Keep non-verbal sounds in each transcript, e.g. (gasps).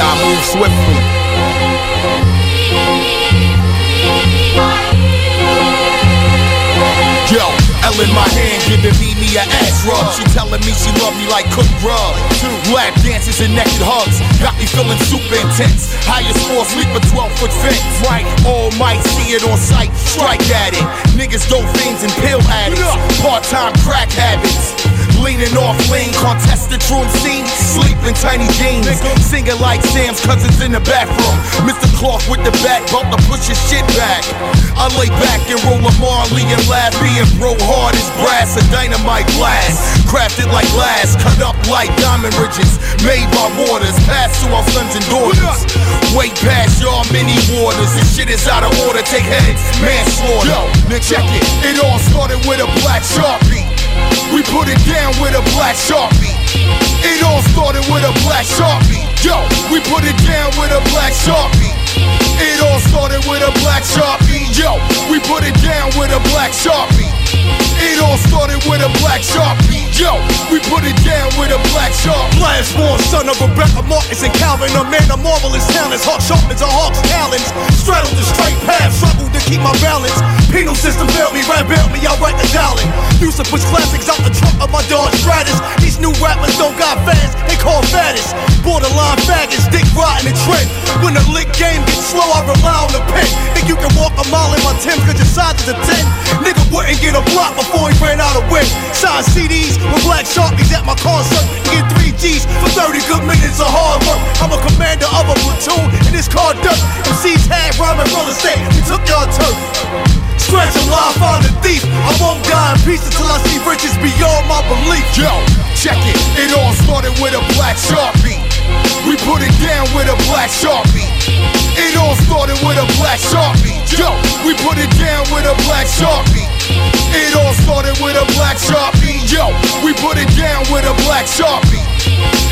Gotta move swiftly. Yo, L in my hand, giving me me a ass rub. She telling me she love me like cooked grub. Two lap dances and naked hugs, got me feeling super intense. Highest floor, sleep a 12 foot fence. Right, all might see it on sight, strike at it. Niggas dope fiends and pill addicts, part time crack habits. Leaning off lean, contested room scene, sleep in tiny jeans. Singing like Sam's cousins in the bathroom. Mr. Clark with the back bump to push his shit back. I lay back and roll a Marley and laugh, being bro hard as brass, a dynamite blast. Crafted like glass, cut up like diamond ridges. Made by waters, passed to our sons and daughters. Way past y'all mini waters. This shit is out of order, take heads, manslaughter. Yo, check it. It all started with a black sharpie. We put it down with a black sharpie. It all started with a black sharpie. Yo, we put it down with a black sharpie. It all started with a black sharpie. Yo, we put it down with a black sharpie. It all started with a black sharpie. Yo, we put it down with a black sharpie. Last born son of Rebecca Marcus and Calvin, a man of marvelous talents, hawk sharpens a hawk's talons. Straddled the straight path, struggled to keep my balance. Penal system failed me, ran bailed me, I write the dollar. Used to push classics out the trunk of my Dodge Stratus. These new rappers don't got fans, they call fattest. Borderline faggots, dick riding the trend. When the lick game slow, I rely on the pen. Think you can walk a mile in my Tim's cause your size is a 10. Nigga wouldn't get a block before he ran out of wind. Signed CDs with black sharpies at my concert. Get 3 G's for 30 good minutes of hard work. I'm a commander of a platoon, and this car dirt. MC's had rhyme and real estate. We took y'all turf. Stretch a lie, find a thief. I won't die in peace until I see riches beyond my belief. Yo, check it. It all started with a black sharpie. We put it down with a black sharpie. It all started with a black sharpie. Yo, we put it down with a black sharpie. It all started with a black sharpie. Yo, we put it down with a black sharpie.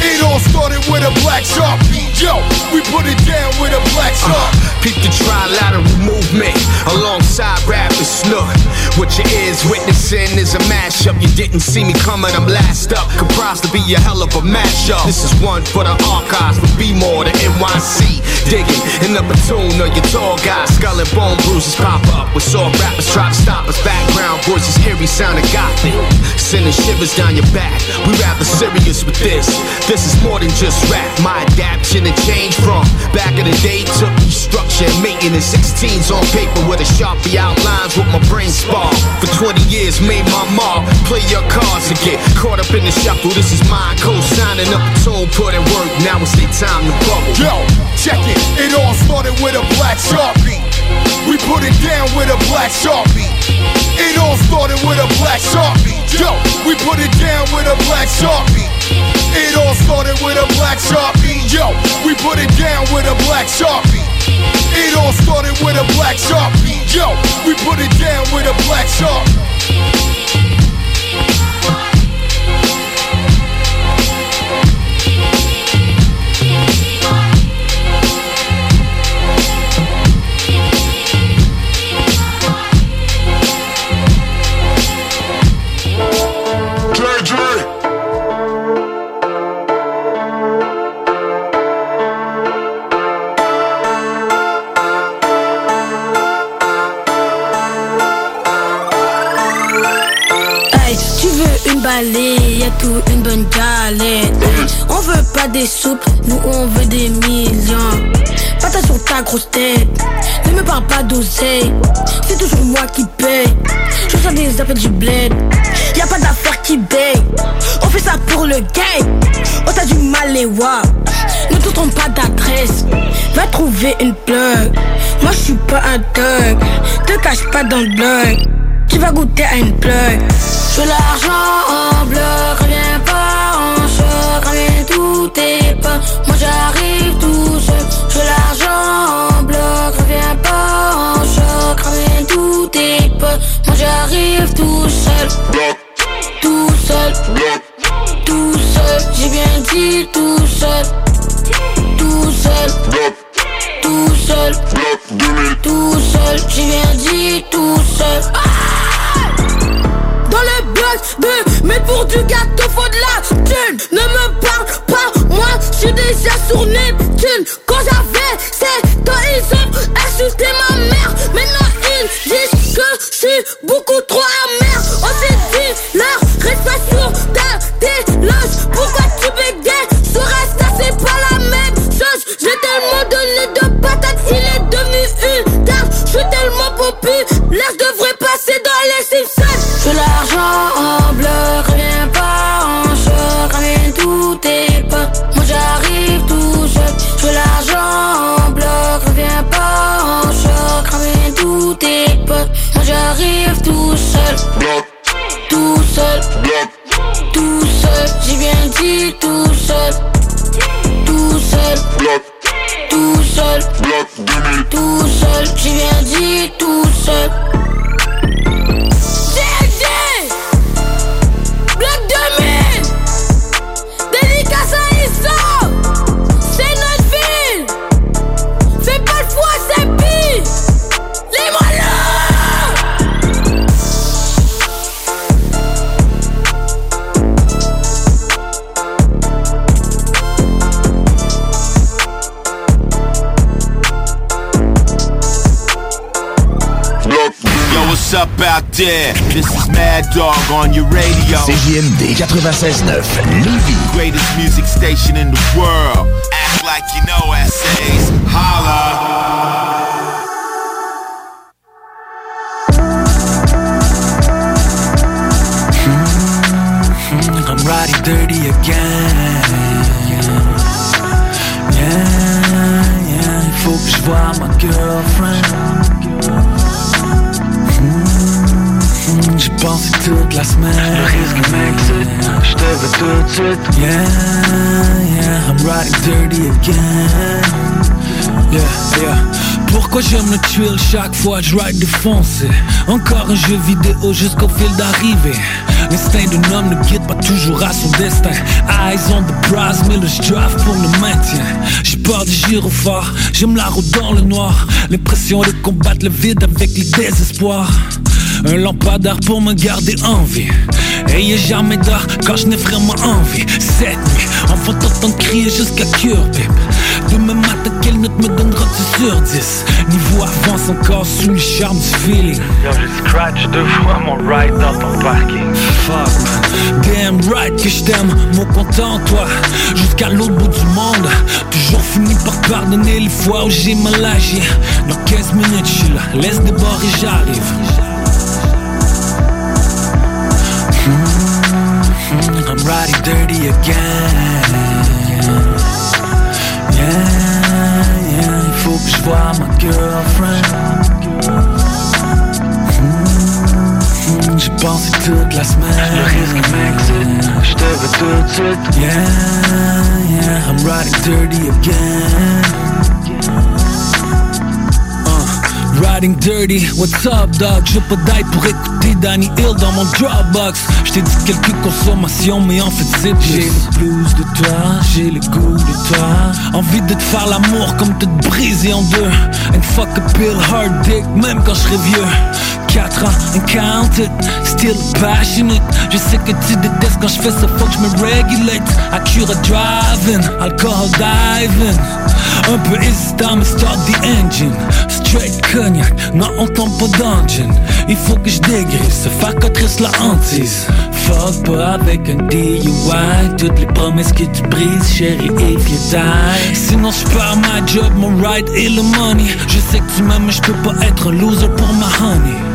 It all started with a black sharpie. Yo, we put it down with a black sharpie. Uh, Peep the trilateral movement Snook. What your ears witnessing is a mashup. You didn't see me coming, I'm last up. Comprised to be a hell of a mashup. This is one for the archives, for B more the NYC. Digging in the platoon of your tall guys. Skull and bone bruises pop up. With saw rappers try to stop us. Background voices, eerie sounding gothic. Sending shivers down your back. We rather serious with this. This is more than just rap. My adaptation and change from back in the day took me structure and maintenance. 16s on paper with a sharpie outlines with my brain For 20 years, made my mark. Play your cards to get caught up in the shuffle. This is my co-signing up a tune, put in work. Now it's their time to bubble. Yo, check it. It all started with a black sharpie. We put it down with a black sharpie. It all started with a black sharpie. Yo, we put it down with a black sharpie. It all started with a black sharpie. Yo, we put it down with a black sharpie. It all started with a black sharpie. Yo, we put it down with a black sharpie. salé, y'a tout une bonne galette. On veut pas des soupes, nous on veut des millions. Patate sur ta grosse tête, ne me parle pas d'oseille. C'est toujours moi qui paye. Je reçois des appels du bled, y a pas d'affaire qui baye. On fait ça pour le game, oh t'as du mal les wa. Ne te trompe pas d'adresse, va trouver une plug. Moi je suis pas un thug, te cache pas dans le blog. Tu vas goûter à une plug. Je l'argent en bloc, reviens pas en choc, reviens tout tes pas. Moi j'arrive tout seul. Je l'argent en bloc, reviens pas en choc, reviens tout tes pas. Moi j'arrive tout seul. Tout seul. Tout seul. J'ai bien dit tout seul. Tout seul. Tout seul. Tout seul. J'ai bien dit tout seul. De Mais pour du gâteau faut de la thune. Ne me parle pas Moi je suis déjà sur Neptune. Quand j'avais 7 ans ils ont insulté ma mère. Maintenant ils disent que je suis beaucoup trop amer tout there? This is Mad Dog on your radio. CJMD 96.9 Lévis. Greatest music station in the world. Act like you know essays. Holla. I'm riding dirty again. Yeah, yeah, il faut que je vois ma girlfriend. Toute la semaine. Le risque m'excite, je te veux tout de suite. Yeah, yeah, I'm riding dirty again. Yeah, yeah. Pourquoi j'aime le thrill chaque fois je ride défoncé? Encore un jeu vidéo jusqu'au fil d'arrivée L'instinct d'un homme ne guide pas toujours à son destin Eyes on the prize, mais le drive pour le maintien J'ai peur des gyrophares, j'aime la route dans le noir L'impression de combattre le vide avec les désespoirs un lampadaire pour me garder en vie Ayez jamais d'heure quand je n'ai vraiment envie. Cette nuit, on va t'entendre crier jusqu'à cure, pipe Demain matin, quelle note me donnera-tu sur 10 Niveau avance encore sous le charme du feeling. Yo, j'ai scratch deux fois mon ride dans ton parking. Fuck man, damn right que je t'aime, mon content toi. Jusqu'à l'autre bout du monde. Toujours fini par pardonner les fois où j'ai mal agi. Dans 15 minutes je suis là, laisse déborder j'arrive I'm riding dirty again Yeah, yeah, il faut que je vois ma girlfriend Mm, J'y pensé toute la semaine Le risque m'excite, je te veux tout de suite. Yeah, yeah, I'm riding dirty again. Riding dirty, what's up dog? Pas d'aide pour écouter Danny Hill dans mon Dropbox. J't'ai dit quelques consommations, mais en fait c'est J'ai le blues de toi, j'ai le goût de toi. Envie de te faire l'amour comme de te briser en deux. And fuck a pill hard dick, même quand je serai vieux. 4 ans, and count it, still passionate. Je sais que tu détestes quand je fais ça, faut que je me regulate. Acura driving, alcohol diving. Un peu hésitant, mais start the engine. Straight cognac, non, on tombe pas dungeon. Il faut que je dégraisse, se faire cotrice la hantise. Fuck pas avec un DUI. Toutes les promesses que tu brises, chérie, if you die. Sinon, je perds ma job, mon ride et le money. Je sais que tu m'aimes, mais je peux pas être un loser pour ma honey.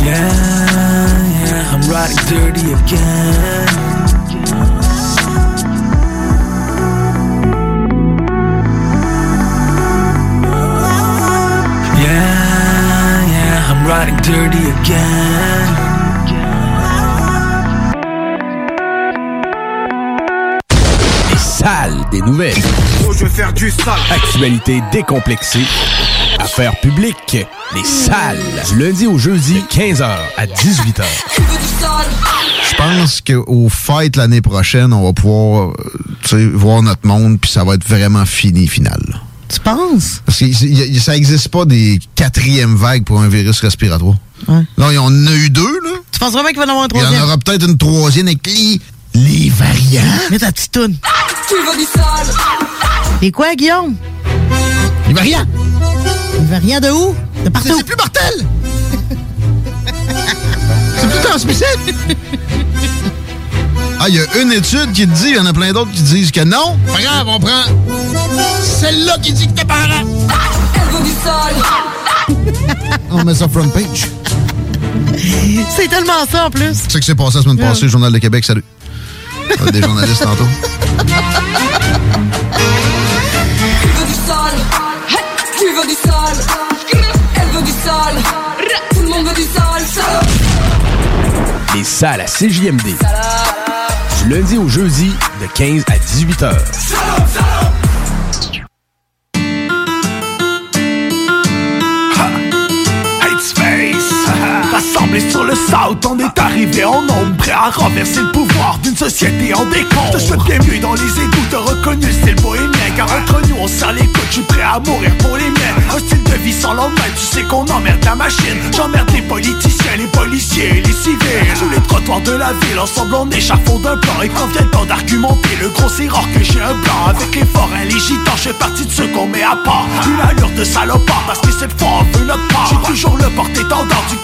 Yeah, yeah, I'm riding dirty again. Yeah, yeah, I'm riding dirty again. Les salles des nouvelles. Oh, je vais faire du sale. Actualité décomplexée. Affaires publiques. Les salles. Du lundi au jeudi, 15h à 18h. Je pense qu'au fêtes l'année prochaine, on va pouvoir euh, voir notre monde, puis ça va être vraiment fini, final. Tu penses? Parce que y- y- ça n'existe pas des quatrièmes vagues pour un virus respiratoire. Ouais. Là, il y en a eu deux, là. Tu penses vraiment qu'il va y en avoir un Il y en troisième? aura peut-être une troisième avec les, les variants. Mets ta petite toune. Tu veux du sale Et quoi, Guillaume? Les variants! Les variants de où? De partout. C'est plus mortel! (laughs) C'est plus transmissible! Ah, il y a une étude qui te dit, il y en a plein d'autres qui disent que non. Pas grave, on prend celle-là qui dit que t'es parent. Elle veut du sale On met ça front page. C'est tellement ça, en plus. C'est ce qui s'est passé la semaine passée, Journal de Québec, salut. (laughs) Des journalistes tantôt. Du sale sale Les salles à CJMD. Du lundi au jeudi, de 15 à 18h. Headspace Rassemblés sur le South, on est arrivé en nombre Prêt à renverser le pouvoir d'une société en décompte Je te souhaite bienvenue dans les égouts, t'as reconnu le style bohémien Car entre nous on serre les coudes, je suis prêt à mourir pour les miens Un style de vie sans lendemain, tu sais qu'on emmerde la machine. J'emmerde les politiciens, les policiers et les civils. Sur les trottoirs de la ville, ensemble on échafaude un plan. Et quand vient le temps d'argumenter, le gros c'est rare que j'ai un plan Avec les forains, les gitans, je fais partie de ceux qu'on met à part. Une allure de salopard, parce que cette fois on veut notre part. J'ai toujours le porte-étendard du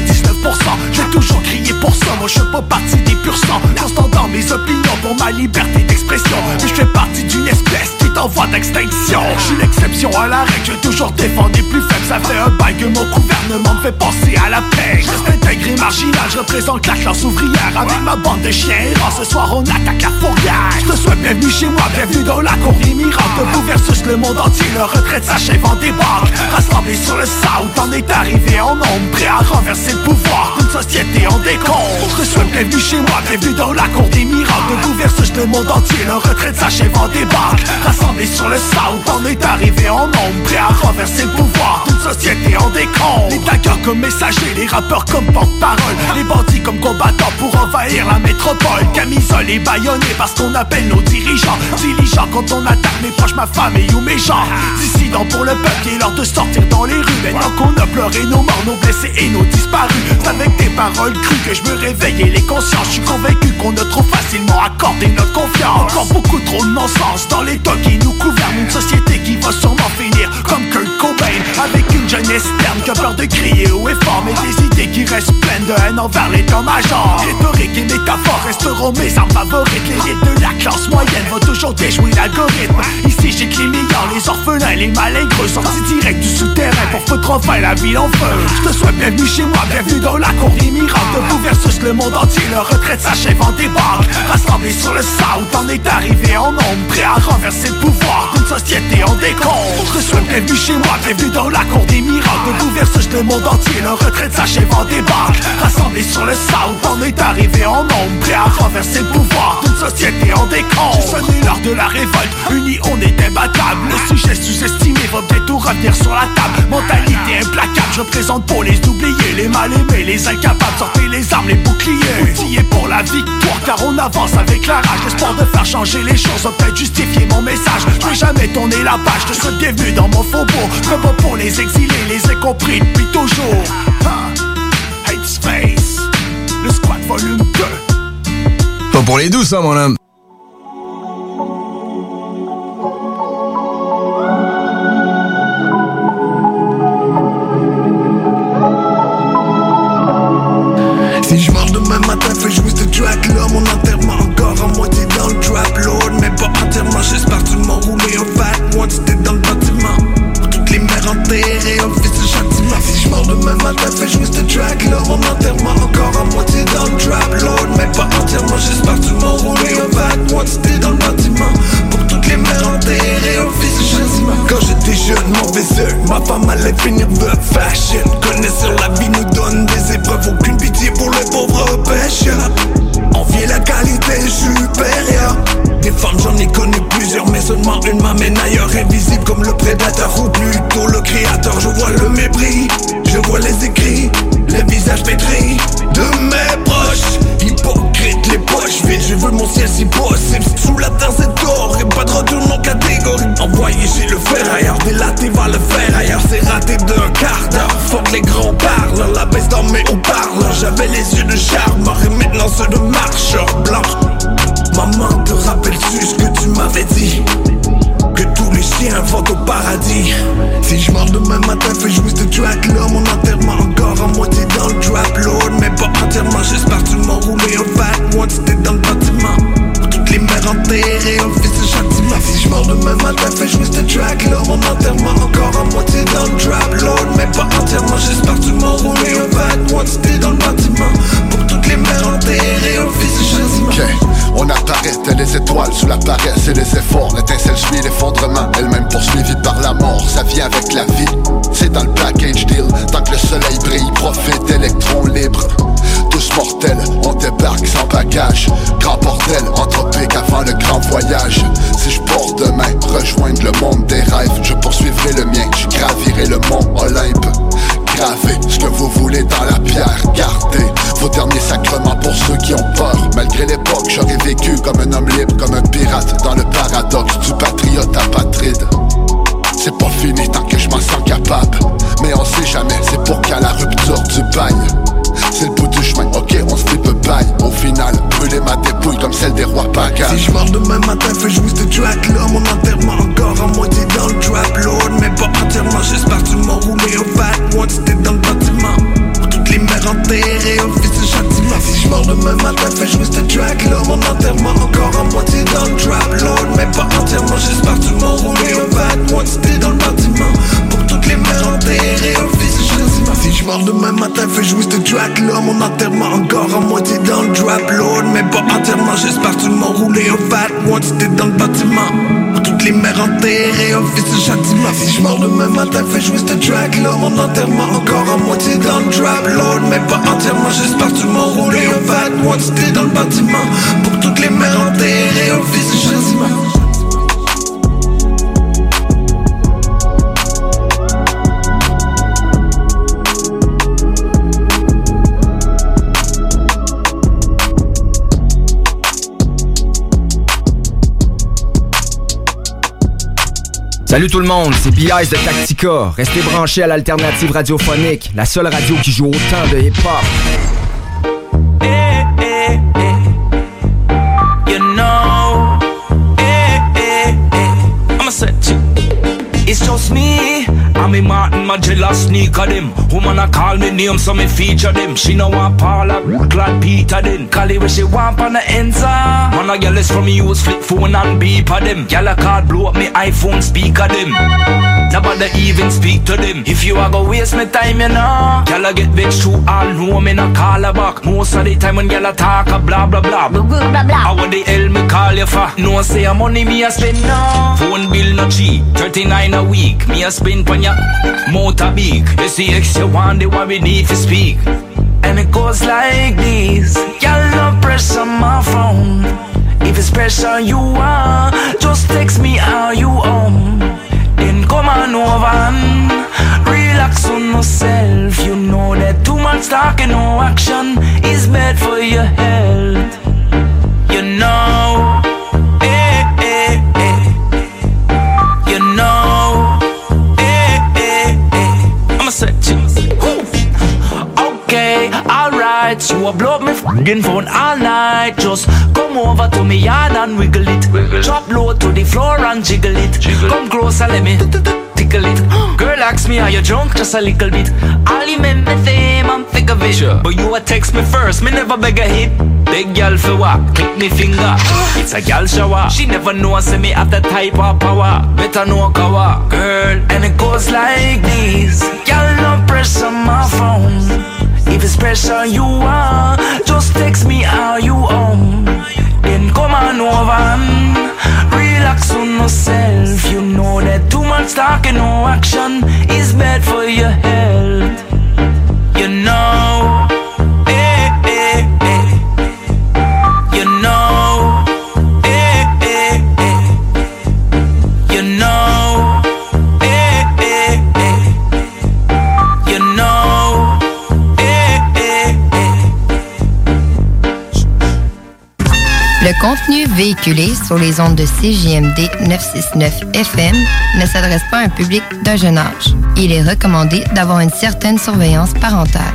99% J'ai toujours crié pour ça, moi je fais pas partie des purs sangs. Constant dans mes opinions pour ma liberté d'expression. Mais je fais partie d'une espèce qui est en voie d'extinction. Je suis l'exception à la règle, j'ai toujours défendu plus faibles Ça fait un bail que mon gouvernement me fait penser à la paix. Reste intégré marginal, je représente la classe ouvrière. Avec ma bande de chiens errants, ce soir on attaque la fourrière. Je te souhaite bienvenue chez moi, bienvenue dans la cour des miracles Debout versus le monde entier, le retraite s'achève en débarque Rassemblés sur le South, on est arrivé en nombre Prêt à renverser le pouvoir d'une société en décompte Je souhaite bienvenue chez moi, bienvenue dans la cour des miracles. Debout versus le monde entier, le retraite s'achève en débarque Rassemblés sur le South, on est arrivé en nombre Prêt à renverser le pouvoir d'une société en décompte Les taggers comme messagers, les rappeurs comme porte-parole. Les bandits comme combattants pour envahir la métropole. Camisole et baïonnés parce qu'on appelle nos dirigeants. Diligents quand on attaque mes proches, ma famille ou mes gens. Dissidents pour le peuple, il est l'heure de sortir dans les rues. Maintenant qu'on a pleuré nos morts, nos blessés et nos disparus Avec des paroles crues que je me réveille et les consciences Je suis convaincu qu'on a trop facilement accordé notre confiance. Encore beaucoup trop de non-sens dans l'état qui nous gouverne Une société qui va sûrement finir comme Kurt Cobain. Avec une Jeunesse terne que peur de crier haut et Mais des idées qui restent pleines de haine envers l'état-major Rhétorique et métaphore resteront mes armes favorites. L'élite de la classe moyenne va toujours déjouer l'algorithme. Ici j'ai les meilleurs, les orphelins, les malingreux Sortis direct du souterrain pour foutre enfin la ville en feu. Je te souhaite bienvenue chez moi, bienvenue dans la cour des miracles. De vous versus le monde entier, leur retraite s'achève en débarque Rassemblés sur le South, on est arrivé en nombre Prêt à renverser le pouvoir. D'une société en décompte Je te souhaite bienvenue chez moi, bienvenue dans la cour des des de verse le monde entier, le retraite s'achève en débarque Rassemblés sur le sound, on est arrivé en nombre Prêt à renverser le pouvoir. D'une société en décombre sonné l'heure de la révolte, unis on est imbattable Le sujet sous-estimé va bientôt revenir sur la table. Mentalité implacable, je présente pour les oubliés Les mal aimés, les incapables, sortez les armes, les boucliers victoire car on avance avec la rage. L'espoir de faire changer les choses, peut-être justifier mon message. Je vais jamais tourner la page de ce dévenu dans mon faubourg. Je pas pour les exilés, les ai compris depuis toujours. Hate Space, le squat volume 2 Pas pour les douces hein mon homme. Salut tout le monde, c'est B.I.S. de Tactica. Restez branchés à l'alternative radiophonique, la seule radio qui joue autant de hip-hop. them a jealous sneaker them. Woman a call me name so me feature them. She know want Paula, glad Peter then. Cali where she want on the enza. Ah. Man a girl is from me use flip phone and beeper them. Girl a card blow up me iPhone speaker them. Nobody even speak to them. If you a go waste me time, you know. Girl a get vexed through all know me a call her back. Most of the time when girl a talk a blah blah blah. Blah blah blah. I the hell me call you for? No say a money me a spend no. Phone bill no cheap, 39 a week. Me a spend pon ya. More motor big. You see you want the one we need to speak. And it goes like this. Girl no pressure my phone. If it's pressure you want, just text me how you own. Then come on over and relax on yourself. You know that too much talk and no action is bad for your health. Blow up me f***ing phone all night. Just come over to me yard and wiggle it. Drop low to the floor and jiggle it. Come closer, let me tickle it. (gasps) Girl, ask me, are you drunk? Just a little bit. I'll remember them, I'm thick of it. But you a text me first, me never beg a hit. Big gal for what? Click me finger. (gasps) It's a gal shower. She never know say me have that type of power. Better know kawa. Girl, and it goes like this. Gal, no pressure my phone. If it's pressure you want, just text me how you own. Then come on over and relax on yourself. You know that too much talk and no action is bad for your health. Contenu véhiculé sur les ondes de CJMD 969 FM ne s'adresse pas à un public d'un jeune âge. Il est recommandé d'avoir une certaine surveillance parentale.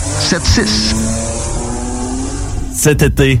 681 4476. Cet été,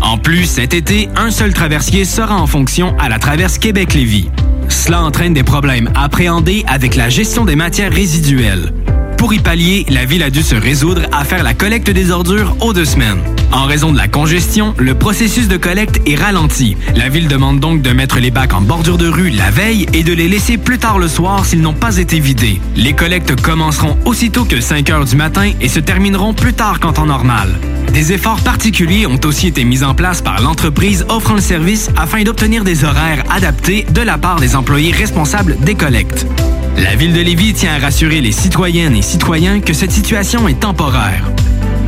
En plus, cet été, un seul traversier sera en fonction à la traverse Québec-Lévis. Cela entraîne des problèmes appréhendés avec la gestion des matières résiduelles. Pour y pallier, la ville a dû se résoudre à faire la collecte des ordures aux deux semaines. En raison de la congestion, le processus de collecte est ralenti. La ville demande donc de mettre les bacs en bordure de rue la veille et de les laisser plus tard le soir s'ils n'ont pas été vidés. Les collectes commenceront aussitôt que 5 heures du matin et se termineront plus tard qu'en temps normal. Des efforts particuliers ont aussi été mis en place par l'entreprise offrant le service afin d'obtenir des horaires adaptés de la part des employés responsables des collectes. La ville de Lévis tient à rassurer les citoyennes et citoyens que cette situation est temporaire.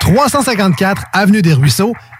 354 Avenue des Ruisseaux,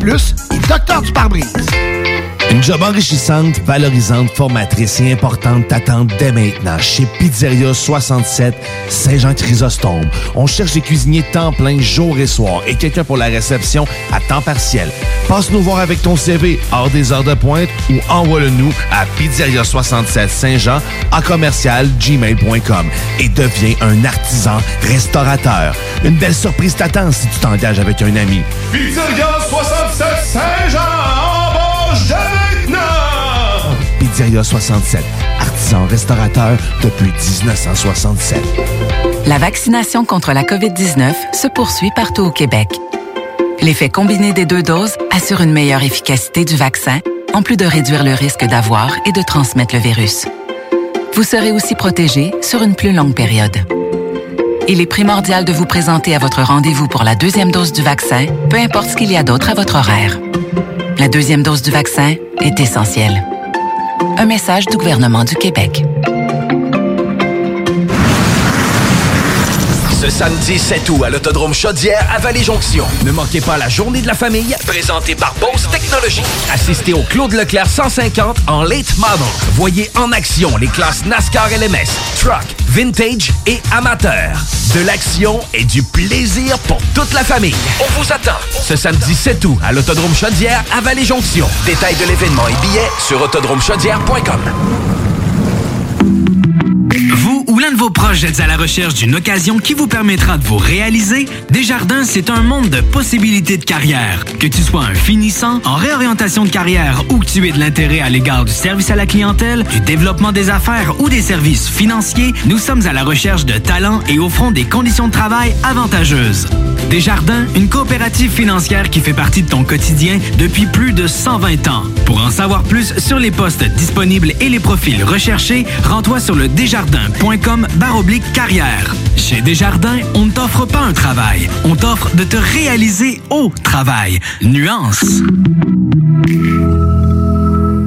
Plus et Docteur du pare-brise. Une job enrichissante, valorisante, formatrice et importante t'attend dès maintenant chez Pizzeria 67 Saint-Jean-Chrysostome. On cherche des cuisiniers temps plein jour et soir et quelqu'un pour la réception à temps partiel. Passe nous voir avec ton CV hors des heures de pointe ou envoie-le-nous à Pizzeria 67 Saint-Jean en commercial gmail.com et deviens un artisan restaurateur. Une belle surprise t'attend si tu t'engages avec un ami. Pizzeria 67 Saint-Jean, embauche dès maintenant! Pizzeria 67, artisan restaurateur depuis 1967. La vaccination contre la COVID-19 se poursuit partout au Québec. L'effet combiné des deux doses assure une meilleure efficacité du vaccin, en plus de réduire le risque d'avoir et de transmettre le virus. Vous serez aussi protégé sur une plus longue période. Il est primordial de vous présenter à votre rendez-vous pour la deuxième dose du vaccin, peu importe ce qu'il y a d'autre à votre horaire. La deuxième dose du vaccin est essentielle. Un message du gouvernement du Québec. Ce samedi 7 août à l'Autodrome Chaudière à Vallée-Jonction. Ne manquez pas la journée de la famille, présentée par Bose Technologies. Assistez au Claude Leclerc 150 en late model. Voyez en action les classes NASCAR LMS, Truck, Vintage et Amateur. De l'action et du plaisir pour toute la famille. On vous attend ce samedi 7 août à l'Autodrome Chaudière à Vallée-Jonction. Détails de l'événement et billets sur autodromechaudière.com. Ou l'un de vos proches êtes à la recherche d'une occasion qui vous permettra de vous réaliser? Desjardins, c'est un monde de possibilités de carrière. Que tu sois un finissant, en réorientation de carrière ou que tu aies de l'intérêt à l'égard du service à la clientèle, du développement des affaires ou des services financiers, nous sommes à la recherche de talents et offrons des conditions de travail avantageuses. Desjardins, une coopérative financière qui fait partie de ton quotidien depuis plus de 120 ans. Pour en savoir plus sur les postes disponibles et les profils recherchés, rends-toi sur le desjardins.com baroblique carrière. Chez Desjardins, on ne t'offre pas un travail, on t'offre de te réaliser au travail. Nuance.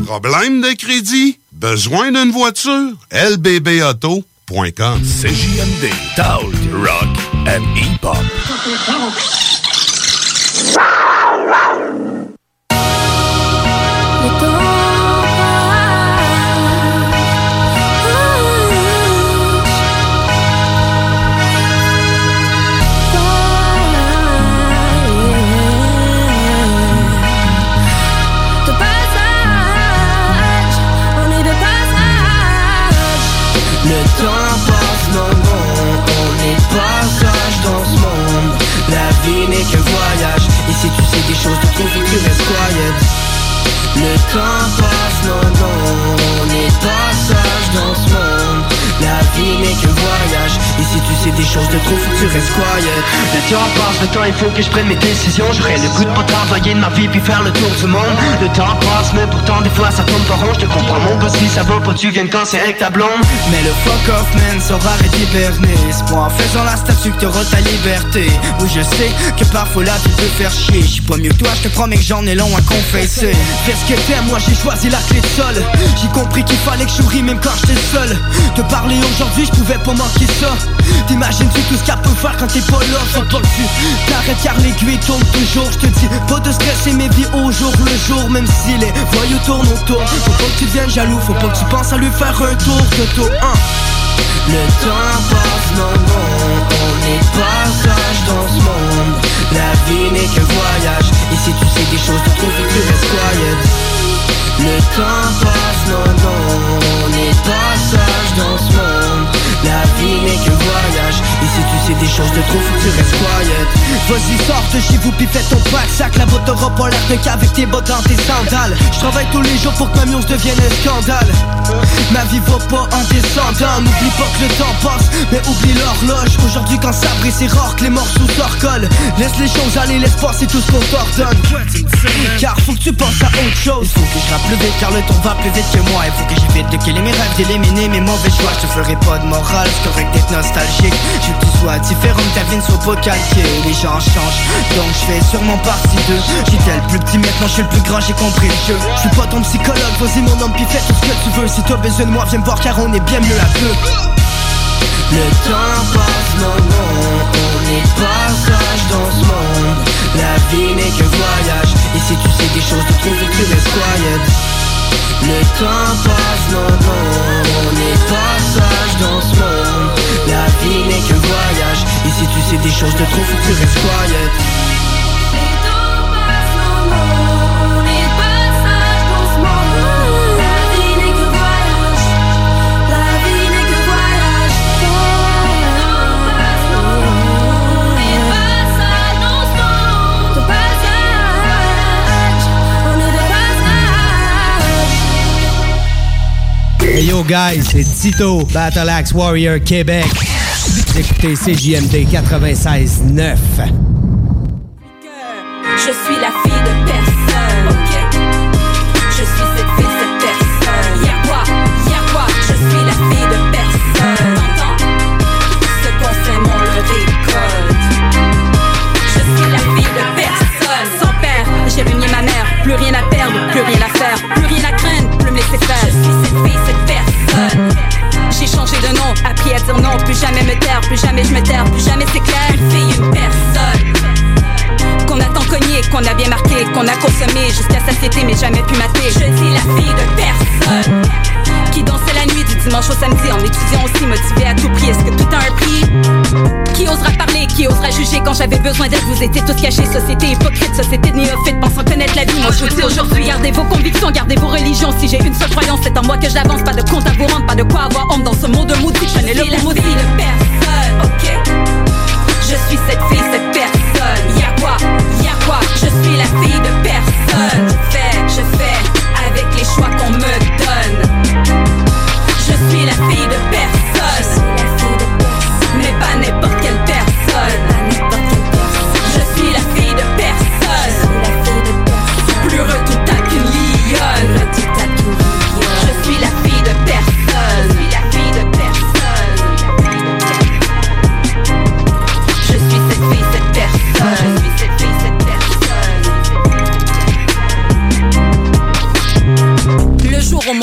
Problème de crédit? Besoin d'une voiture? lbbauto.com CJMD, Talk, Rock and Hip-Hop. Tu choses trop, faut que tu restes quiet. Le temps passe, non, non, on est passage dans ce monde. La vie qu'un voyage, et si tu sais des choses de trop, faut que tu restes quiet. Le temps passe, le temps il faut que je prenne mes décisions. J'aurais le goût de pas travailler de ma vie puis faire le tour du monde. Le temps passe, mais pourtant des fois ça tombe pas rond. Je te comprends mon gars si ça va pas, tu viennes quand c'est avec ta blonde. Mais le fuck off man saura d'hiberner C'est pas en faisant la statue que t'auras ta liberté. Oui je sais que parfois la vie peut faire chier. J'suis pas mieux que toi, je te promets que j'en ai long à confesser. Fais ce que t'aimes, moi j'ai choisi la clé de sol. J'ai compris qu'il fallait que je même quand j'étais seul. Te parler aujourd'hui, je pouvais pas manquer ça. T'imagines-tu tout ce qu'elle peut faire quand t'es pas là? Faut pas tu t'arrêtes car l'aiguille tourne toujours. Je te dis pas de stresser mes vies au jour le jour Même si les voyous tournent autour. Faut pas que tu deviennes jaloux, faut pas que tu penses à lui faire un tour tour hein. Le temps passe, non, non, on est passage dans ce monde. La vie n'est qu'un voyage, et si tu sais des choses de trop, que tu restes quiet. Le temps passe, non, non, on est passage dans ce monde La vie n'est qu'un voyage, et si tu sais des choses de trop, faut que tu restes quiet. Vas-y, sors de chez vous, puis fais ton pack, sac La botte aura pas l'air de cas avec tes bottes dans tes sandales. Je travaille tous les jours pour que ma muse devienne un scandale. Ma vie va pas en descendant. N'oublie pas que le temps passe Mais oublie l'horloge. Aujourd'hui quand ça brille c'est rare que les morceaux se recollent Laisse les choses aller, laisse passer tout ce qu'on t'ordonne. Car faut que tu penses à autre chose. Il faut que je rappe plus car le temps va plus vite que moi. Il faut que j'évite de killer mes rêves, d'éliminer mes mauvais choix. Je te ferai pas de morale, c'est correct d'être nostalgique. Que tu sois différent, que ta vie ne soit pas calquée. Les gens changent, donc je fais sûrement partie d'eux. J'étais le plus petit, maintenant je suis le plus grand, j'ai compris le jeu. Je suis pas ton psychologue, vas-y mon homme, puis fais tout ce que tu veux. Si t'as besoin de moi, viens me voir car on est bien mieux à deux. Le temps passe, non, non, on est passage dans ce monde. La vie n'est qu'un voyage, et si tu sais des choses de trop, que tu restes quiet Le temps passe, non, on est passage dans ce monde. La vie n'est qu'un voyage, et si tu sais des choses de trop, faut que tu restes quiet Yo guys, c'est Tito, Battle Axe Warrior Québec. Écoutez CJMD 96.9. non, plus jamais me taire, plus jamais je me taire, plus jamais c'est clair. Une une personne cogné, qu'on a bien marqué, qu'on a consommé jusqu'à satiété mais jamais pu mater. Je dis la fille de personne qui dansait la nuit du dimanche au samedi en étudiant aussi motivé à tout prix. Est-ce que tout a un prix? Qui osera parler, qui osera juger quand j'avais besoin d'aide? Vous étiez tous cachés, société hypocrite, société de néophyte, pensant connaître la vie. Moi je vous dis aujourd'hui, gardez vos convictions, gardez vos religions. Si j'ai une seule croyance, c'est en moi que j'avance. Pas de compte à vous rendre, pas de quoi avoir honte dans ce monde maudit. Prenez-le pour maudit. de personne, ok. Je suis cette fille, cette je suis la fille de personne. Je fais, je fais avec les choix qu'on me donne.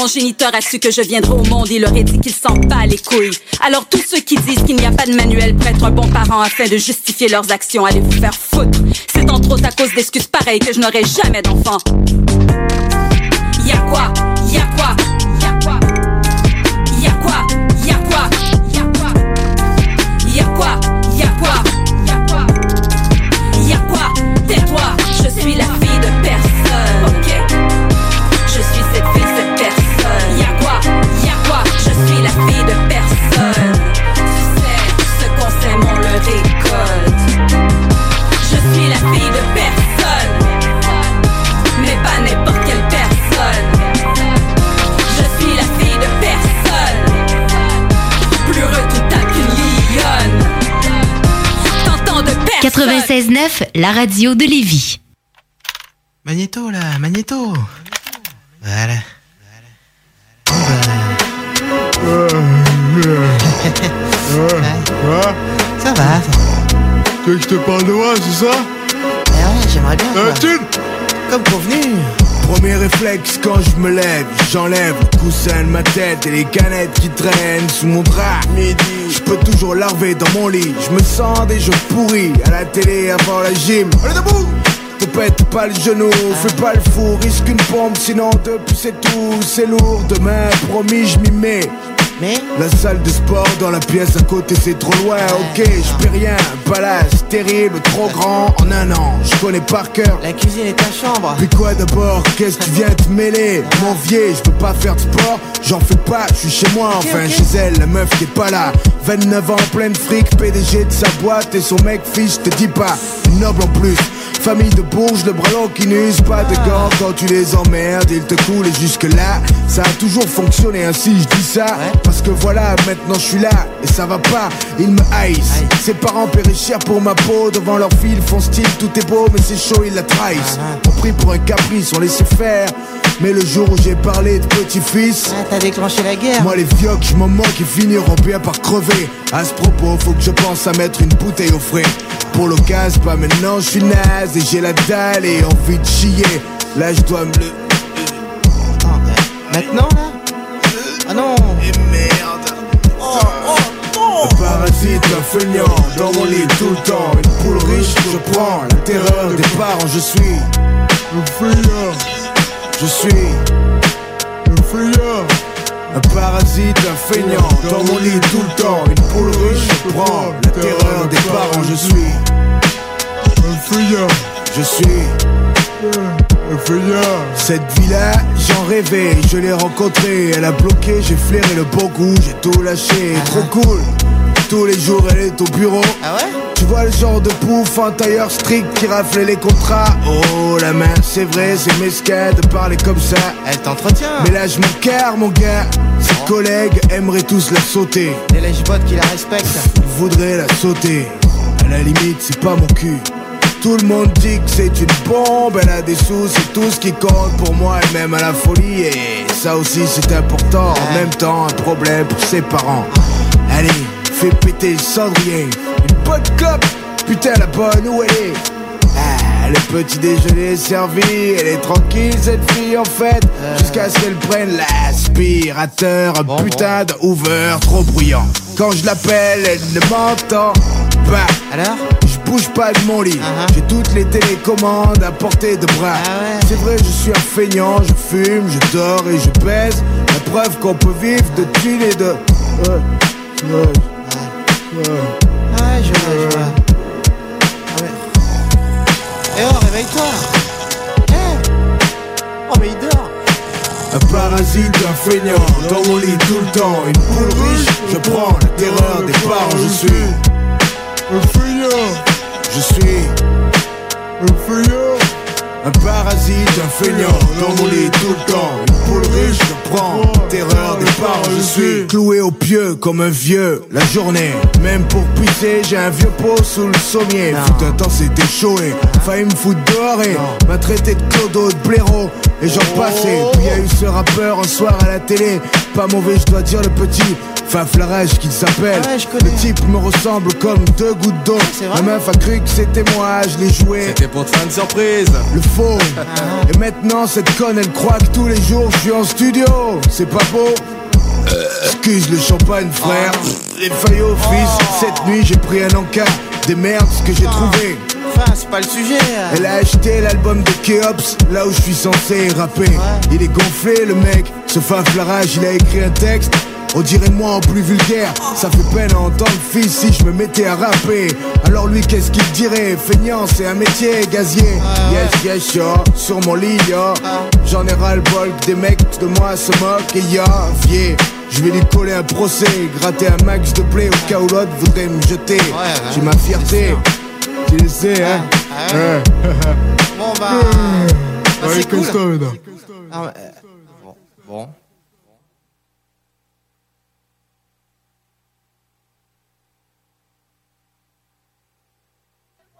Jour où mon géniteur a su que je viendrais au monde, il aurait dit qu'il s'en bat les couilles. Alors tous ceux qui disent qu'il n'y a pas de manuel pour être un bon parent afin de justifier leurs actions, allez vous faire foutre. C'est entre autres à cause d'excuses pareilles que je n'aurai jamais d'enfant. Y'a quoi? Y'a quoi? 96.9, la radio de Lévis. Magnéto, là, Magnéto. Voilà. Ça va. Tu veux que je te parle de moi, c'est ça? Eh ouais, j'aimerais bien. Euh, tu Comme convenu. Premier réflexe quand je me lève, j'enlève le coussin de ma tête et les canettes qui traînent sous mon drap. Midi, peux toujours larver dans mon lit. Je me sens des jeux pourris à la télé avant la gym. Allez debout te pète pas le genou, fais pas le fou, risque une pompe, sinon depuis c'est tout, c'est lourd, demain promis je m'y mets. Mais La salle de sport dans la pièce à côté c'est trop loin, ok, je peux rien, palace terrible, trop grand. En un an, je connais par cœur. La cuisine est ta chambre. Puis quoi d'abord? Qu'est-ce que tu viens te mêler? Mon vieil, je peux pas faire de sport. J'en fais pas, je suis chez moi enfin chez elle, la meuf qui est pas là. 29 ans, pleine fric, PDG de sa boîte Et son mec fiche, te dis pas. Noble en plus Famille de bourges, le bras long qui n'use pas de gants. Quand tu les emmerdes, ils te coulent et jusque là Ça a toujours fonctionné ainsi, je dis ça. Parce que voilà, maintenant je suis là Et ça va pas, ils me haïssent. Ses parents paient cher pour ma peau. Devant leur fille, font style, tout est beau Mais c'est chaud, ils la trahissent. On pris pour un caprice, on laissait faire. Mais le jour où j'ai parlé de petit-fils Ah, T'as déclenché la guerre. Moi les vieux je m'en moque, ils finiront bien par crever. À ce propos, faut que je pense à mettre une bouteille au frais. Pour l'occasion, pas maintenant, je suis naze Et j'ai la dalle et envie de chier. Là je dois me le... Maintenant là? Ah non. Et merde. Un parasite, un feignant. Dans mon lit tout le temps. Une poule riche, je prends La terreur des parents, je suis Un feignant. Je suis Un feignant. Un parasite, un feignant, dans mon lit tout le temps, une poule riche, je prends la terreur des parents, je suis je suis. Cette vie-là, j'en rêvais, je l'ai rencontrée, elle a bloqué, j'ai flairé le bon goût, j'ai tout lâché, trop cool. Tous les jours, elle est au bureau. Ah ouais? Tu vois le genre de pouf, un tailleur strict qui raflait les contrats. Oh la main, c'est vrai, c'est mesquin de parler comme ça. Elle t'entretient. Mais là, je m'encarre, mon gars. Ses collègues aimeraient tous la sauter. Des lèche-bottes qui la respectent. Ils voudraient la sauter. À la limite, c'est pas mon cul. Tout le monde dit que c'est une bombe, elle a des sous, c'est tout ce qui compte pour moi et même à la folie. Et ça aussi c'est important, en même temps un problème pour ses parents. Allez, fais péter le cendrier, une bonne cop, putain la bonne où elle est ah, le petit déjeuner est servi, elle est tranquille cette fille en fait. Jusqu'à ce qu'elle prenne l'aspirateur. Un putain de Hoover trop bruyant. Quand je l'appelle, elle ne m'entend pas. Alors? Bouge pas de mon lit. J'ai toutes les télécommandes à portée de bras. C'est vrai, je suis un feignant, je fume, je dors et je pèse. La preuve qu'on peut vivre de thunes et de... Ouais, ouais, ouais. Ouais, je vois, je vois. Ah ouais. Eh oh, réveille-toi. Eh. Oh, mais il dort. Un parasite, un feignant, dans mon lit tout le temps. Une poule riche, je prends la terreur des parents Je suis un feignant Je suis un feignant un parasite, un feignant, dans mon lit tout le temps Une poule riche, je prends terreur des parents. Je suis cloué au pieu comme un vieux La journée, même pour pisser J'ai un vieux pot sous le sommier. Fut un temps c'était chaud et failli me foutre dehors et M'a traité de clodo, de blaireau. Et j'en passais. Puis y a eu ce rappeur un soir à la télé. Pas mauvais je dois dire le petit Faf Larage qu'il s'appelle. Le type me ressemble comme deux gouttes d'eau. La meuf a cru que c'était moi, je l'ai joué. C'était pour te faire une surprise. Le faux. Et maintenant cette conne elle croit que tous les jours je suis en studio. C'est pas beau. Excuse le champagne frère. Les feuilles au fils. Cette nuit j'ai pris un encas Des merdes ce que j'ai trouvé. Enfin, c'est pas le sujet Elle a acheté l'album de Keops Là où je suis censé rapper. Il est gonflé le mec. Ce faflarage il a écrit un texte on dirait moi en plus vulgaire Ça fait peine à entendre fils si je me mettais à rapper Alors lui qu'est-ce qu'il dirait? Feignant c'est un métier gazier Yes yes yo Sur mon lit yo J'en ai ras le bol que des mecs de moi se moquent Et yo vieux je vais lui coller un procès, gratter un max de blé au cas où l'autre voudrait me jeter. J'ai ma fierté, tu le sais, hein? Ouais. Bon, bah. (laughs) bah, c'est cool. Ah, ouais, euh, bon. bon.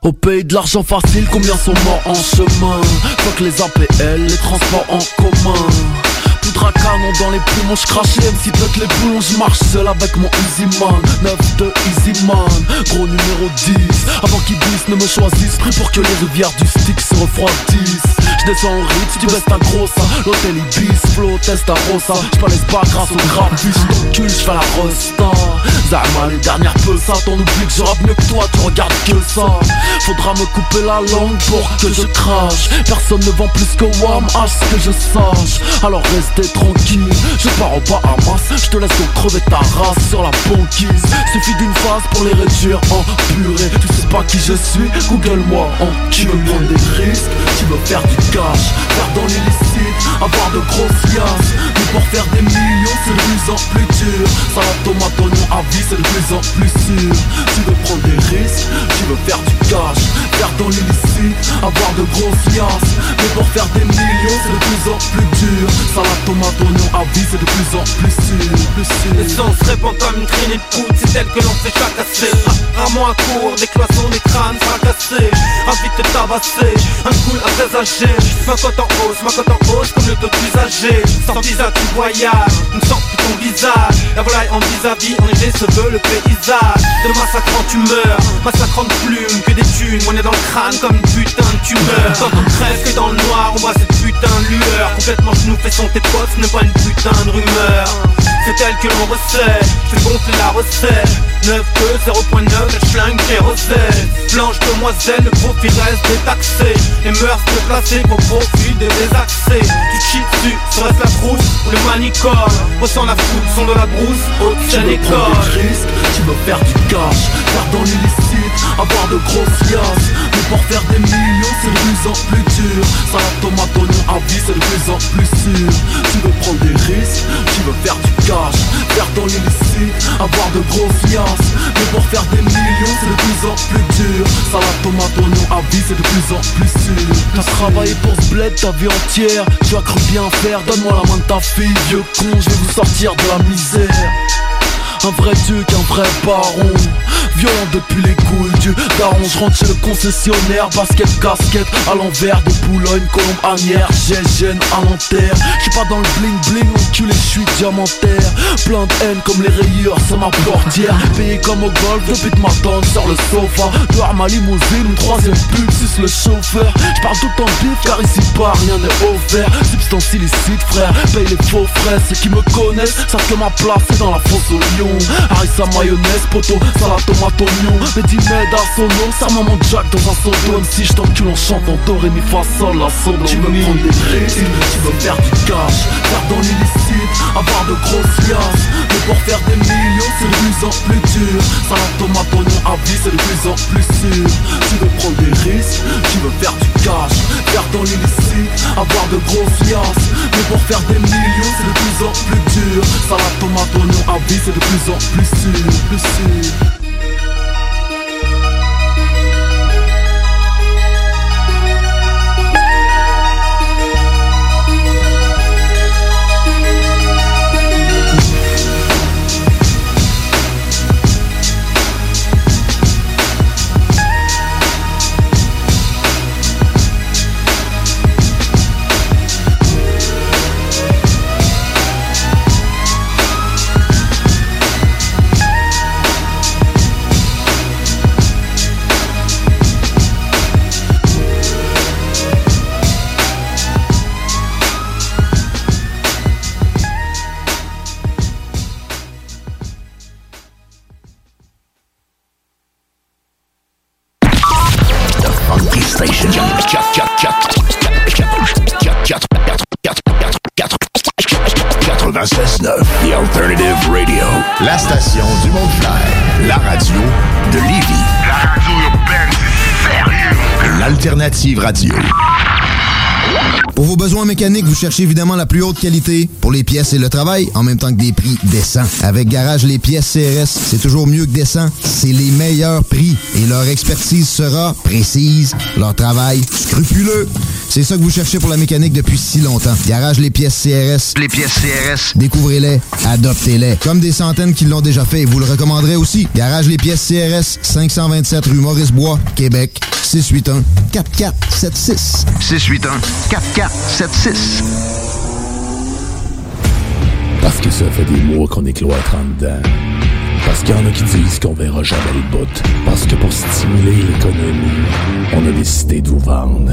Au pays de l'argent facile, combien sont morts en chemin Faut que les APL, les transports en commun canon dans les poumons, j'crache les MC pète les boulons, j'marche seul avec mon Easy Man. 9 de Easy Man, gros numéro 10 Avant qu'ils disent ne me choisissent, pris pour que les rivières du stick se refroidissent. J'descends au rythme, tu baisses ta grosse L'hôtel Ibis, flow, testa rosa J'palaise pas grâce au graphiste, j't'encule, j'fais la rosta Zama, les dernières peu ça, t'en oublies que je rappe mieux que toi, tu regardes que ça. Faudra me couper la langue pour que je crache. Personne ne vend plus que Wam, à ce que je sache. Alors restez tranquille, je pars au Bahamas Je te laisse donc crever ta race sur la banquise. Suffit d'une phase pour les réduire en purée. Tu sais pas qui je suis, google-moi en Tu veux prendre des risques, tu veux faire du cash Faire dans l'illicite, avoir de grosses liasses. Mais pour faire des millions c'est de plus en plus dur. Salade tomate oignon à vie c'est de plus en plus sûr. Tu veux prendre des risques, tu veux faire du cash Faire dans l'illicite, avoir de grosses liasses. Mais pour faire des millions c'est de plus en plus dur. Salade oignon à vie c'est de plus en plus sûr, plus sûr. L'essence répand comme une traînée de poudre, c'est elle que l'on fait jacasser Rarement à court, des cloisons, des crânes fracassés Envie de tabasser, un cool à présager. Ma cote en hausse, ma cote en hausse comme le taux usagé Sans visa tu voyages, ne sens plus ton visage. La volaille en vis-à-vis, enneigé se veut le paysage. De massacrant tu meurs, massacrant de plumes que des thunes. On est dans le crâne comme une putain de tumeur. Quand on dans le noir, on voit cette putain de lueur. Complètement genou fait son tes potes, ce n'est pas une putain de rumeur c'est elle que l'on recette, fais gonfler la recette. 9 2 0.9, elle flingue kérosène Blanche demoiselle, le profil reste détaxé. Les mœurs déplacées au profil des désaxés. Tu chies dessus, serait-ce la trousse ou le manicole. Ressens la foudre, son de la brousse, haute Tu chaîne veux prendre des risques, tu veux faire du cash Faire dans l'illicite, avoir de grosses liasses Mais pour faire des millions c'est de plus en plus dur. Salade tomate oignon à vie c'est de plus en plus sûr. Tu veux prendre des risques, tu veux faire du cash Faire dans l'illicite, avoir de grosses liasses Mais pour faire des millions c'est de plus en plus dur. Salade tomate oignon à vie c'est de plus en plus sûr. T'as travaillé pour ce bled ta vie entière. Tu as cru bien faire, donne-moi la main de ta fille Vieux con, je vais vous sortir de la misère un vrai dieu qu'un vrai baron. Violent depuis les couilles du daron Je rentre chez le concessionnaire. Basket, casquette à l'envers De Boulogne, Colombe, Anière Gégène à Nanterre J'suis pas dans le bling bling Enculé, j'suis diamantaire Plein de haine comme les rayures C'est ma portière. Payé comme au golf Depuis de ma tente sur le sofa. Dehors ma limousine troisième pub Suce le chauffeur. J'parle tout en bif Car ici pas rien n'est offert. Substance illicite frère Paye les faux frais. Ceux qui me connaissent Savent que ma place dans la fosse au lion Harissa mayonnaise, poteau, salade tomate oignon. Mehdi Med à solo, serre maman Jack dans un sodo si je t'encule en chantant do, ré, mi, fa, sol, la solo Tu veux prendre des risques, tu veux faire du cash. Faire dans l'illicite, avoir de grosses liasses. Mais pour faire des millions, c'est de plus en plus dur. Salade tomate oignon à vie, c'est de plus en plus sûr. Tu veux prendre des risques, tu veux faire du cash. Faire dans l'illicite, avoir de grosses liasses Mais pour faire des millions, c'est de plus en plus dur. Salade tomate oignon à vie, c'est de plus en plus sûr, plus sûr La station du monde La radio de Lévis. La radio urbaine, c'est sérieux. L'Alternative Radio. Pour vos besoins mécaniques, vous cherchez évidemment la plus haute qualité pour les pièces et le travail, en même temps que des prix décents. Avec Garage Les Pièces CRS, c'est toujours mieux que décent. C'est les meilleurs prix et leur expertise sera précise, leur travail scrupuleux. C'est ça que vous cherchez pour la mécanique depuis si longtemps. Garage les pièces CRS. Les pièces CRS. Découvrez-les, adoptez-les. Comme des centaines qui l'ont déjà fait, vous le recommanderez aussi. Garage les pièces CRS, 527 rue Maurice-Bois, Québec, 681 4476. 681 4476. Parce que ça fait des mois qu'on est cloître en dedans. Parce qu'il y en a qui disent qu'on verra jamais le bout. Parce que pour stimuler l'économie, on a décidé de vous vendre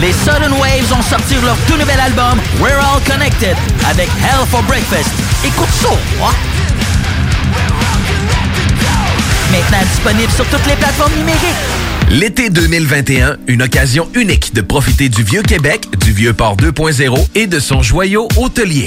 Les Sudden Waves ont sorti leur tout nouvel album We're All Connected avec Hell for Breakfast. Écoute ça, moi. Maintenant disponible sur toutes les plateformes numériques. L'été 2021, une occasion unique de profiter du vieux Québec, du vieux port 2.0 et de son joyau hôtelier.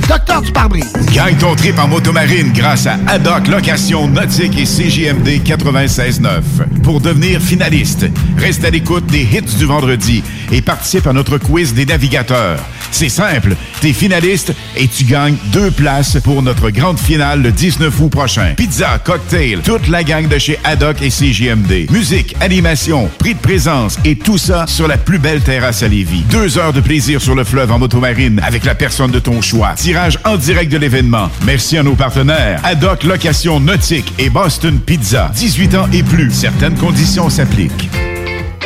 Docteur du. Gagne ton trip en motomarine grâce à Haddock Location Nautique et CGMD 96.9. Pour devenir finaliste, reste à l'écoute des hits du vendredi et participe à notre quiz des navigateurs. C'est simple, t'es finaliste et tu gagnes deux places pour notre grande finale le 19 août prochain. Pizza, cocktail, toute la gang de chez Haddock et CGMD. Musique, animation, prix de présence et tout ça sur la plus belle terrasse à Lévis. Deux heures de plaisir sur le fleuve en motomarine avec la personne de ton choix. Tirage en direct de l'événement. Merci à nos partenaires. Haddock Location Nautique et Boston Pizza. 18 ans et plus. Certaines conditions s'appliquent.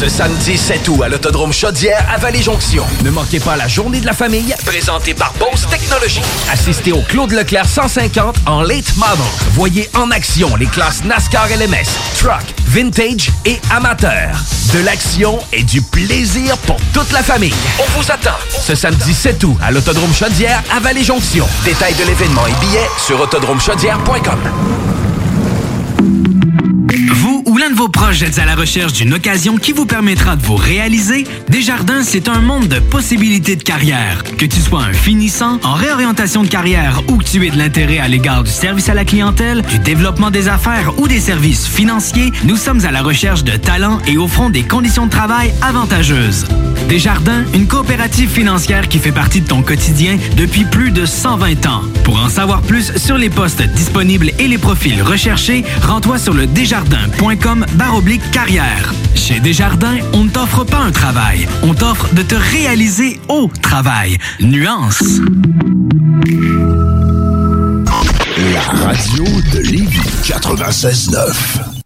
Ce samedi 7 août à l'Autodrome Chaudière à Vallée-Jonction. Ne manquez pas la journée de la famille, présentée par Bose Technologies. Assistez au Claude Leclerc 150 en late model. Voyez en action les classes NASCAR LMS, Truck, Vintage et Amateur. De l'action et du plaisir pour toute la famille. On vous attend ce samedi 7 août à l'Autodrome Chaudière à Vallée-Jonction. Détails de l'événement et billets sur autodromechaudière.com. Ou l'un de vos proches êtes à la recherche d'une occasion qui vous permettra de vous réaliser? Desjardins, c'est un monde de possibilités de carrière. Que tu sois un finissant, en réorientation de carrière ou que tu aies de l'intérêt à l'égard du service à la clientèle, du développement des affaires ou des services financiers, nous sommes à la recherche de talents et offrons des conditions de travail avantageuses. Desjardins, une coopérative financière qui fait partie de ton quotidien depuis plus de 120 ans. Pour en savoir plus sur les postes disponibles et les profils recherchés, rends-toi sur le desjardins.com baroblique carrière. Chez Desjardins, on ne t'offre pas un travail, on t'offre de te réaliser au travail. Nuance. La radio de Lévis 96.9.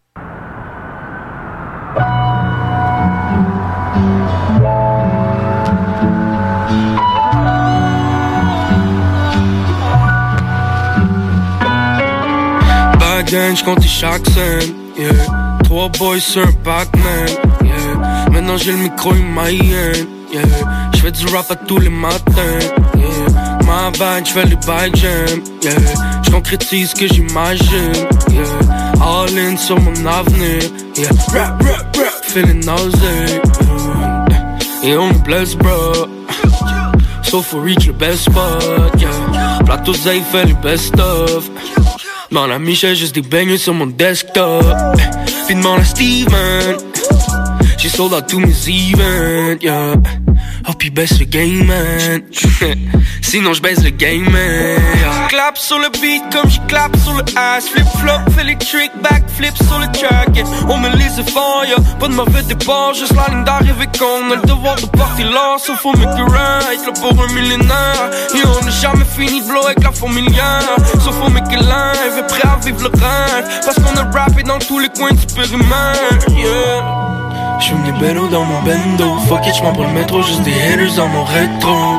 Back j'comptais chaque scène, yeah. Trois boys sur un Pac-Man, yeah. Maintenant j'ai le micro une hyène, yeah. J'fais du rap à tous les matins, yeah. Ma vibe, j'fais les bike jam, yeah. J'concrétise ce que j'imagine, yeah. All in sur mon avenir, yeah. Rap, rap, rap, feeling yeah. Et on me blesse, bro. Sauf faut reach le best spot, yeah. Plateau Zay fait best of. Dans la miche, juste des bangers sur mon desktop. Demande à Steven. J'ai sold out tous mes events, yeah. Hop, il baisse le game, man. (laughs) Sinon, je baisse le game, man. Clap sur le beat comme je clap sur le ass. Flip flop, fais les tricks, back flip sur le track. Yeah. On me lise fort, y'a pas de mauvais départ. Juste la ligne d'arrivée qu'on a le devoir de partir là. Sauf make it right, là pour un millénaire. Et on n'a jamais fini de blow avec la fourmilière. Sauf it live, et prêt à vivre le rêve. Parce qu'on a rappé dans tous les coins du périmètre, yeah. J'fume des bellos dans mon bendo Fuck it, j'm'en prends le métro, juste des haters dans mon rétro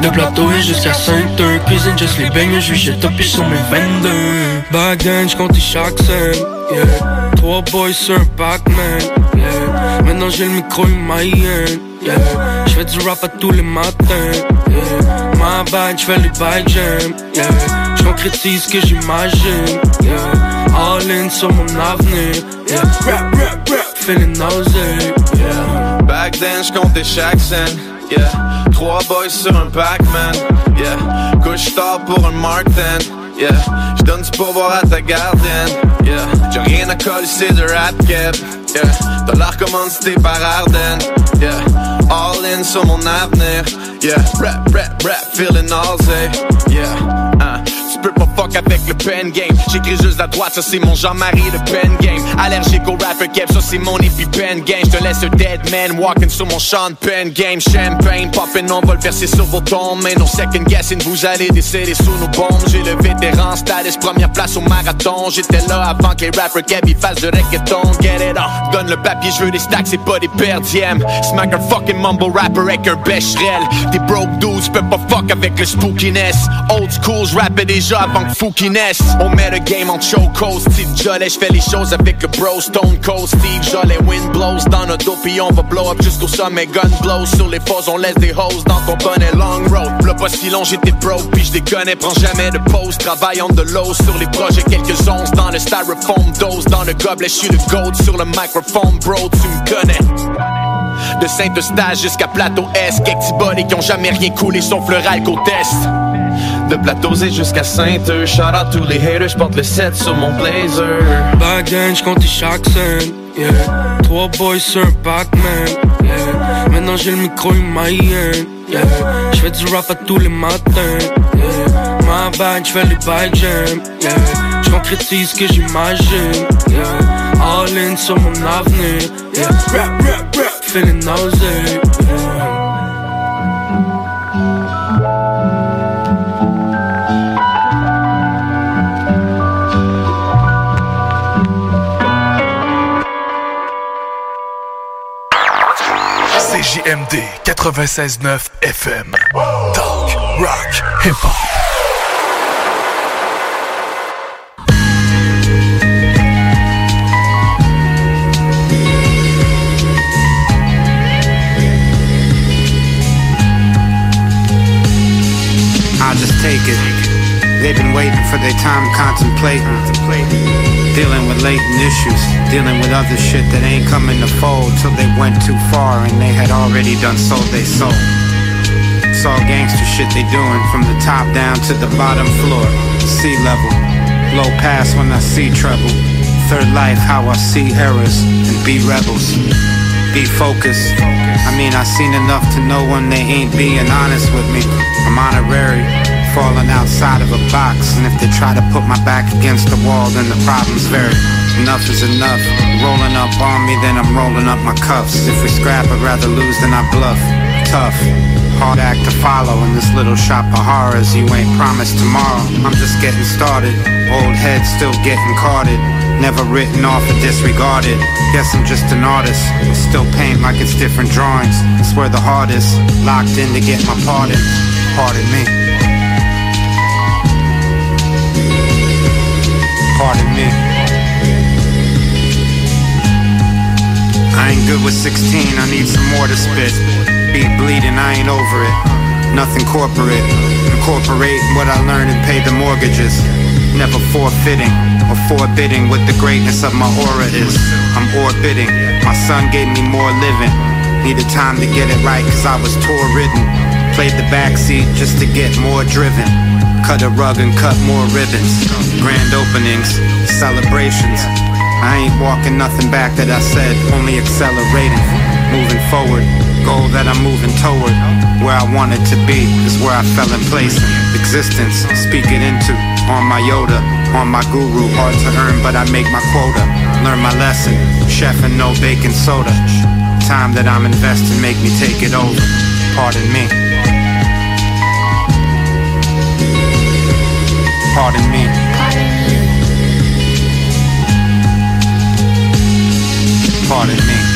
De plateau et jusqu'à 5 heures Cuisine juste les beignes, j'suis chez Topi sur mes 22 Back then, j'comptais chaque scène yeah. Trois boys sur Pac-Man yeah. Maintenant j'ai le micro, hyène yeah. J'fais du rap à tous les matins yeah. My bad, j'fais les bike jam yeah. J'concrétise ce que j'imagine yeah. All in sur mon avenir yeah. Rap, rap, rap feeling nausea, yeah. Back then, j'comptais chaque scène, yeah. Trois boys sur un Pac-Man, yeah. Couche tard pour un Martin, yeah. J'donne du pourboire à ta gardienne, yeah. J'ai rien à coller, c'est de rap cap, yeah. Dollar commandité par Arden, yeah. All in sur mon avenir, yeah. Rap, rap, rap, feeling nausea, yeah. Peux pas fuck avec le pen game. J'écris juste à droite, ça c'est mon Jean-Marie de pen game. Allergique au rapper cap, ça c'est mon pen game. J'te laisse un dead man walking sur mon champ de pen game. Champagne, poppin', on va le verser sur vos tombes. Mais no second guessing, vous allez décéder sous nos bombes. J'ai le vétéran status, première place au marathon. J'étais là avant que les rappers cap ils fassent de reggaeton. Get it on, donne le papier, je veux des stacks, c'est pas des perdièmes. Smack un fucking mumble rapper avec un. Des broke dudes, peux pas fuck avec le spookiness. Old school, j'rappais avant que fou. On met le game en choco, Steve Jollet, j'fais les choses avec le bro Stone Cold Steve Jollet, wind blows dans notre dos on va blow up jusqu'au sommet, gun blows sur les fosses, on laisse des hoes dans ton bonnet long road. Là pas si long, j'étais broke pis j'déconne, prends jamais de pause, travaille on de l'eau sur les projets, quelques onces dans le styrofoam dose, dans le gobelet, j'suis le gold sur le microphone, bro, tu me connais. De Saint-Eustache jusqu'à Plateau S, quelques petits qui ont jamais rien coulé sauf le test. De Plateau Z jusqu'à Sainte, shout out tous les haters, j'porte le 7 sur mon blazer. Back then, j'comptais chaque scène, yeah. Trois boys sur un Pac-Man, yeah. Maintenant j'ai le micro, hyène, yeah. J'fais du rap à tous les matins, yeah. My bad, j'fais les bike jam, yeah. J'concrétise ce que j'imagine, yeah. All in sur mon avenir, yeah. Rap, rap, rap, feeling nausea, yeah. CJMD 96.9 FM. Talk, rock, hip-hop. Take it. They've been waiting for their time contemplating. Dealing with latent issues, dealing with other shit that ain't coming to fold till they went too far and they had already done sold they soul. It's all gangster shit they doing from the top down to the bottom floor, sea level. Low pass when I see trouble. Third life, how I see errors and be rebels. Be focused. I mean, I seen enough to know when they ain't being honest with me. I'm honorary falling outside of a box. And if they try to put my back against the wall, then the problem's very Enough is enough. Rolling up on me, then I'm rolling up my cuffs. If we scrap, I'd rather lose than I bluff. Tough. Hard act to follow in this little shop of horrors. You ain't promised tomorrow. I'm just getting started. Old head still getting carded. Never written off or disregarded. Guess I'm just an artist. Still paint like it's different drawings. It's Swear the hardest. Locked in to get my pardon. Pardon me. Pardon me. I ain't good with 16, I need some more to spit. Beat bleeding, I ain't over it. Nothing corporate. Incorporate what I learned and pay the mortgages. Never forfeiting or forbidding what the greatness of my aura is. I'm orbiting. My son gave me more living. Needed time to get it right cause I was tour ridden. Played the backseat just to get more driven. Cut a rug and cut more ribbons. Grand openings, celebrations. I ain't walking nothing back that I said, only accelerating. Moving forward, goal that I'm moving toward. Where I wanted to be is where I fell in place. Existence, speak it into. On my Yoda, on my guru, hard to earn, but I make my quota. Learn my lesson, chef and no baking soda. Time that I'm investing, make me take it over. Pardon me. Pardon me. Pardon me.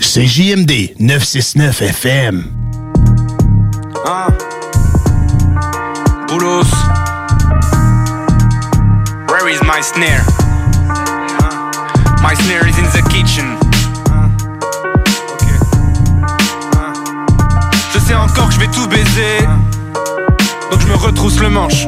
C'est JMD 969 FM. Ah. Boulos. Where is my snare? Je sais encore que je vais tout baiser. Donc je me retrousse le manche.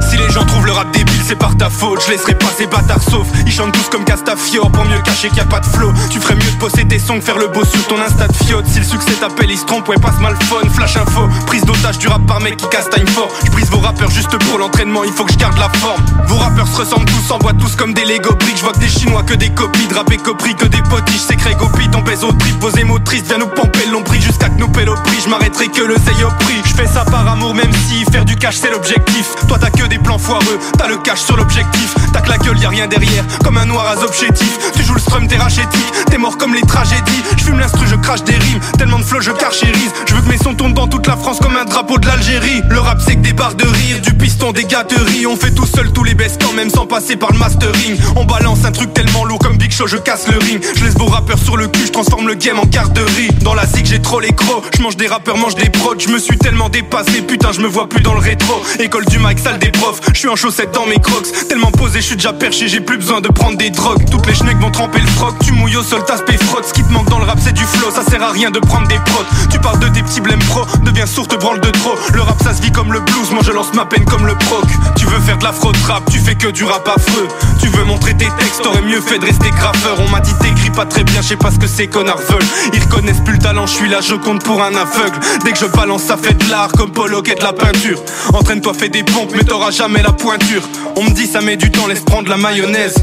Si les gens trouvent le rap débile, c'est par ta faute. Je laisserai pas ces bâtards sauf. Ils chantent tous comme Castafiore pour mieux cacher qu'il y a pas de flow. Tu ferais mieux de posséder tes sons que faire le beau sur ton Insta de fiote. Si le succès t'appelle, il se trompe, ouais, passe mal phone. Flash info, prise d'otage du rap par mec qui castagne fort. Je brise vos rappeurs juste pour l'entraînement, il faut que je garde la forme. Vos rappeurs se ressemblent tous, s'envoient tous comme des Lego bricks. Je vois que des chinois, que des copies, de copri, que des potiches. C'est Craig ton pèse au trip, vos émotrices, viens nous pomper prix jusqu'à que nous paie au prix. Je m'arrêterai que le zeille au prix. Je fais ça par amour, même si faire du cash c'est l'objectif. Toi t'as que des plans foireux, t'as le cash sur l'objectif. Que la gueule, y a rien derrière, comme un noir à objectif. Tu joues le strum, t'es rachétique, t'es mort comme les tragédies. Je fume l'instru, je crache des rimes, tellement de flow, je carchérise. Je veux que mes sons tournent dans toute la France comme un drapeau de l'Algérie. Le rap c'est que des barres de rire, du piston, des gâteries. On fait tout seul tous les best quand même sans passer par le mastering. On balance un truc tellement lourd comme Big Show, je casse le ring. Je laisse vos rappeurs sur le cul, je transforme le game en garderie. Dans la zig, j'ai trop les crocs, je mange des rappeurs, mange des prods. Je me suis tellement dépassé, putain, je me vois plus dans le rétro. École du mic, salle des profs, je suis en chaussettes dans mes Tellement posé, je suis déjà perché, j'ai plus besoin de prendre des drogues. Toutes les schnecks vont tremper le froc, tu mouilles au sol, t'aspect frotte. Ce qui te manque dans le rap, c'est du flow, ça sert à rien de prendre des prods. Tu parles de tes petits blèmes pro, deviens sourd, te branle de trop. Le rap, ça se vit comme le blues, moi je lance ma peine comme le proc. Tu veux faire de la fraude rap, tu fais que du rap affreux. Tu veux montrer tes textes, t'aurais mieux fait de rester graffeur. On m'a dit t'écris pas très bien, je sais pas ce que ces connards veulent. Ils reconnaissent plus le talent, je suis là, je compte pour un aveugle. Dès que je balance, ça fait de l'art comme Polo de la peinture. Entraîne-toi, fais des pompes, mais t'auras jamais la pointure. On me dit ça met du temps, laisse prendre la mayonnaise.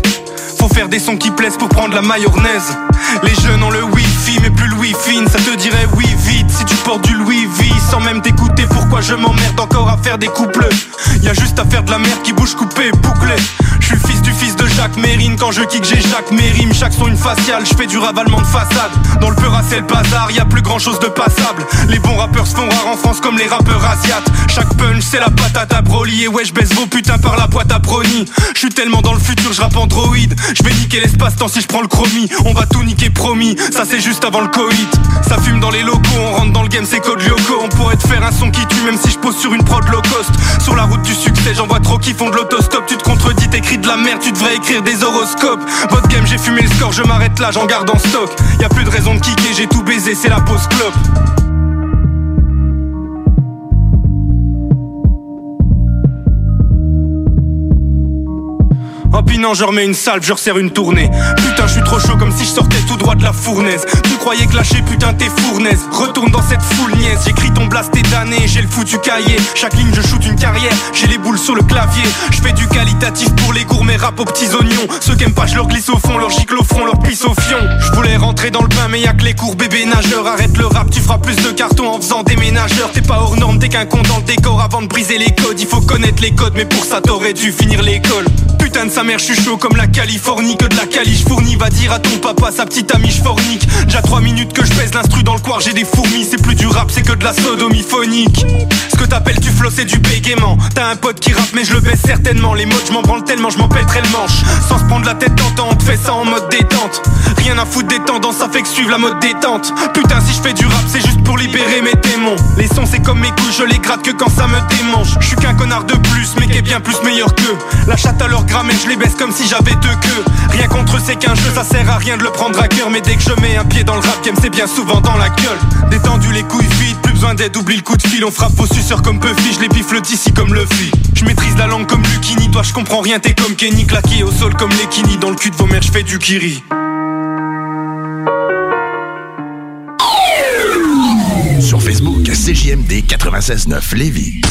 Faut faire des sons qui plaisent pour prendre la mayonnaise. Les jeunes ont le wifi, mais plus le wifi. Ça te dirait oui vite si tu du Louis sans même t'écouter. Pourquoi je m'emmerde encore à faire des couples Y a juste à faire de la merde qui bouge coupée, bouclée. Je suis fils du fils de Jacques Mérine Quand je kick j'ai Jacques Mérim Chaque son une faciale, je fais du ravalement de façade. Dans le peur c'est le bazar, y a plus grand chose de passable. Les bons rappeurs se font rares en France comme les rappeurs asiates. Chaque punch c'est la patate à Broly. Et ouais je baisse vos putains par la boîte à brony Je suis tellement dans le futur, je rappe Android. Je vais niquer l'espace-temps si je prends le chromie On va tout niquer promis, ça c'est juste avant le Covid. Ça fume dans les locaux, on rentre dans le c'est code Lyoko On pourrait te faire un son qui tue même si je pose sur une prod low cost. Sur la route du succès j'en vois trop qui font de l'autostop. Tu te contredis, t'écris de la merde, tu devrais écrire des horoscopes. Votre game j'ai fumé le score, je m'arrête là, j'en garde en stock. Y a plus de raison de kicker, j'ai tout baisé, c'est la pause clope En pinant, je remets une salve, je resserre une tournée. Putain, je suis trop chaud comme si je sortais tout droit de la fournaise. Tu croyais que lâcher, putain, t'es fournaise. Retourne dans cette foule niaise, j'écris ton blasté d'année, j'ai le foutu cahier. Chaque ligne, je shoot une carrière, j'ai les boules sur le clavier. Je fais du qualitatif pour les gourmets rap aux petits oignons. Ceux qui aiment pas, je leur glisse au fond, leur gicle au front, leur pisse au fion. Je voulais rentrer dans le bain, mais y'a que les cours bébé nageur. Arrête le rap, tu feras plus de cartons en faisant des ménageurs. T'es pas hors norme, t'es qu'un con dans le décor avant de briser les codes. Il faut connaître les codes, mais pour ça, t'aurais dû finir l'école. Putain de ça mère, je suis chaud comme la Californie, que de la caliche fournie Va dire à ton papa, sa petite amie, je fornique. Déjà 3 minutes que je pèse l'instru dans le coir, j'ai des fourmis. C'est plus du rap, c'est que de la sodomie phonique. Ce que t'appelles du flow, c'est du bégaiement. T'as un pote qui rappe, mais je le baisse certainement. Les modes, je m'en branle tellement, je m'en pèterai le manche. Sans se prendre la tête d'antan, on te fait ça en mode détente. Rien à foutre des tendances, ça fait que suivre la mode détente. Putain, si je fais du rap, c'est juste pour libérer mes démons. Les sons, c'est comme mes couilles, je les gratte que quand ça me démange. Je suis qu'un connard de plus, mais qui est bien plus meilleur que La chatte à leur grammaire, je les baisse comme si j'avais deux queues. Rien contre c'est qu'un jeu, ça sert à rien de le prendre à cœur. Mais dès que je mets un pied dans le rap game, c'est bien souvent dans la gueule. Détendu les couilles vides, plus besoin d'aide, oublie le coup de fil. On frappe aux suceurs comme Puffy, je les bifle d'ici comme Luffy. Je maîtrise la langue comme Lucini, toi je comprends rien, t'es comme Kenny, claqué au sol comme Lekini. Dans le cul de vos mères, je fais du kiri. Sur Facebook, CJMD 96.9 Lévis.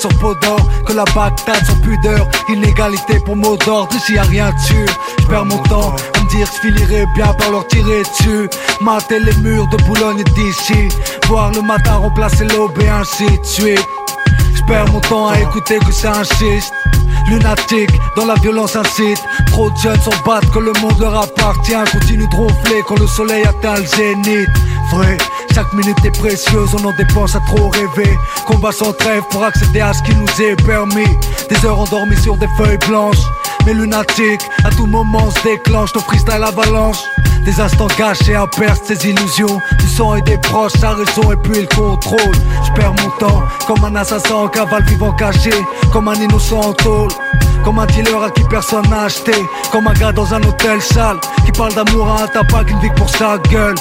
sur peau d'or Que la Bagdad sans pudeur. Inégalité pour mot d'ordre Ici y a rien dessus. Je perds mon temps à me dire je finirais bien par leur tirer dessus. Mater les murs de Boulogne d'ici. Voir le matin remplacer l'aube et ainsi de suite. Je mon temps à écouter que ça insiste Lunatique, dans la violence incite. Trop de jeunes s'en battent que le monde leur appartient. Continue de ronfler quand le soleil atteint le zénith. Vrai chaque minute est précieuse, on en dépense à trop rêver. Combat sans trêve pour accéder à ce qui nous est permis. Des heures endormies sur des feuilles blanches. Mais lunatique, à tout moment se déclenche ton freestyle avalanche. Des instants gâchés à perdre ses illusions. Du sang et des proches, sa raison et puis le contrôle. Je perds mon temps comme un assassin en cavale vivant caché. Comme un innocent en tôle. Comme un dealer à qui personne n'a acheté. Comme un gars dans un hôtel sale qui parle d'amour à un tabac qu'une vie pour sa gueule.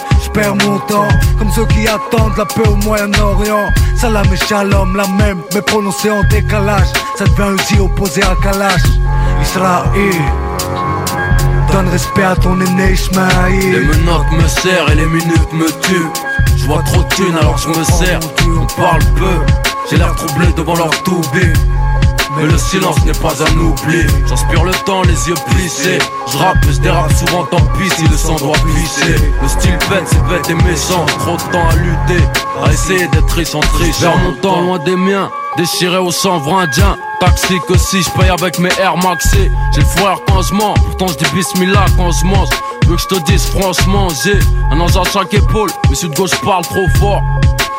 Comme ceux qui attendent la paix au Moyen-Orient. Salam et shalom, la même, mais prononcée en décalage. Ça devient Uzi opposé à Kalash. Israël. Donne respect à ton aîné Ismaïl Les menottes me serrent et les minutes me tuent Je vois trop de thunes alors je me sers On parle peu, j'ai l'air troublé devant leur toubé mais le silence n'est pas un oubli. J'inspire le temps, les yeux plissés. Je rappe, je dérape souvent, tant pis si le sang doit pisser. Le style bête, c'est bête et méchant. Trop de temps à lutter, à essayer d'être riche en trichant mon temps loin des miens. Déchiré au sang vrindien Taxi que si je paye avec mes Air Maxé J'ai le frère quand je mens. Pourtant je dis bismillah quand je mange. Veux que je te dise franchement J'ai un ange à chaque épaule. Mais de gauche parle trop fort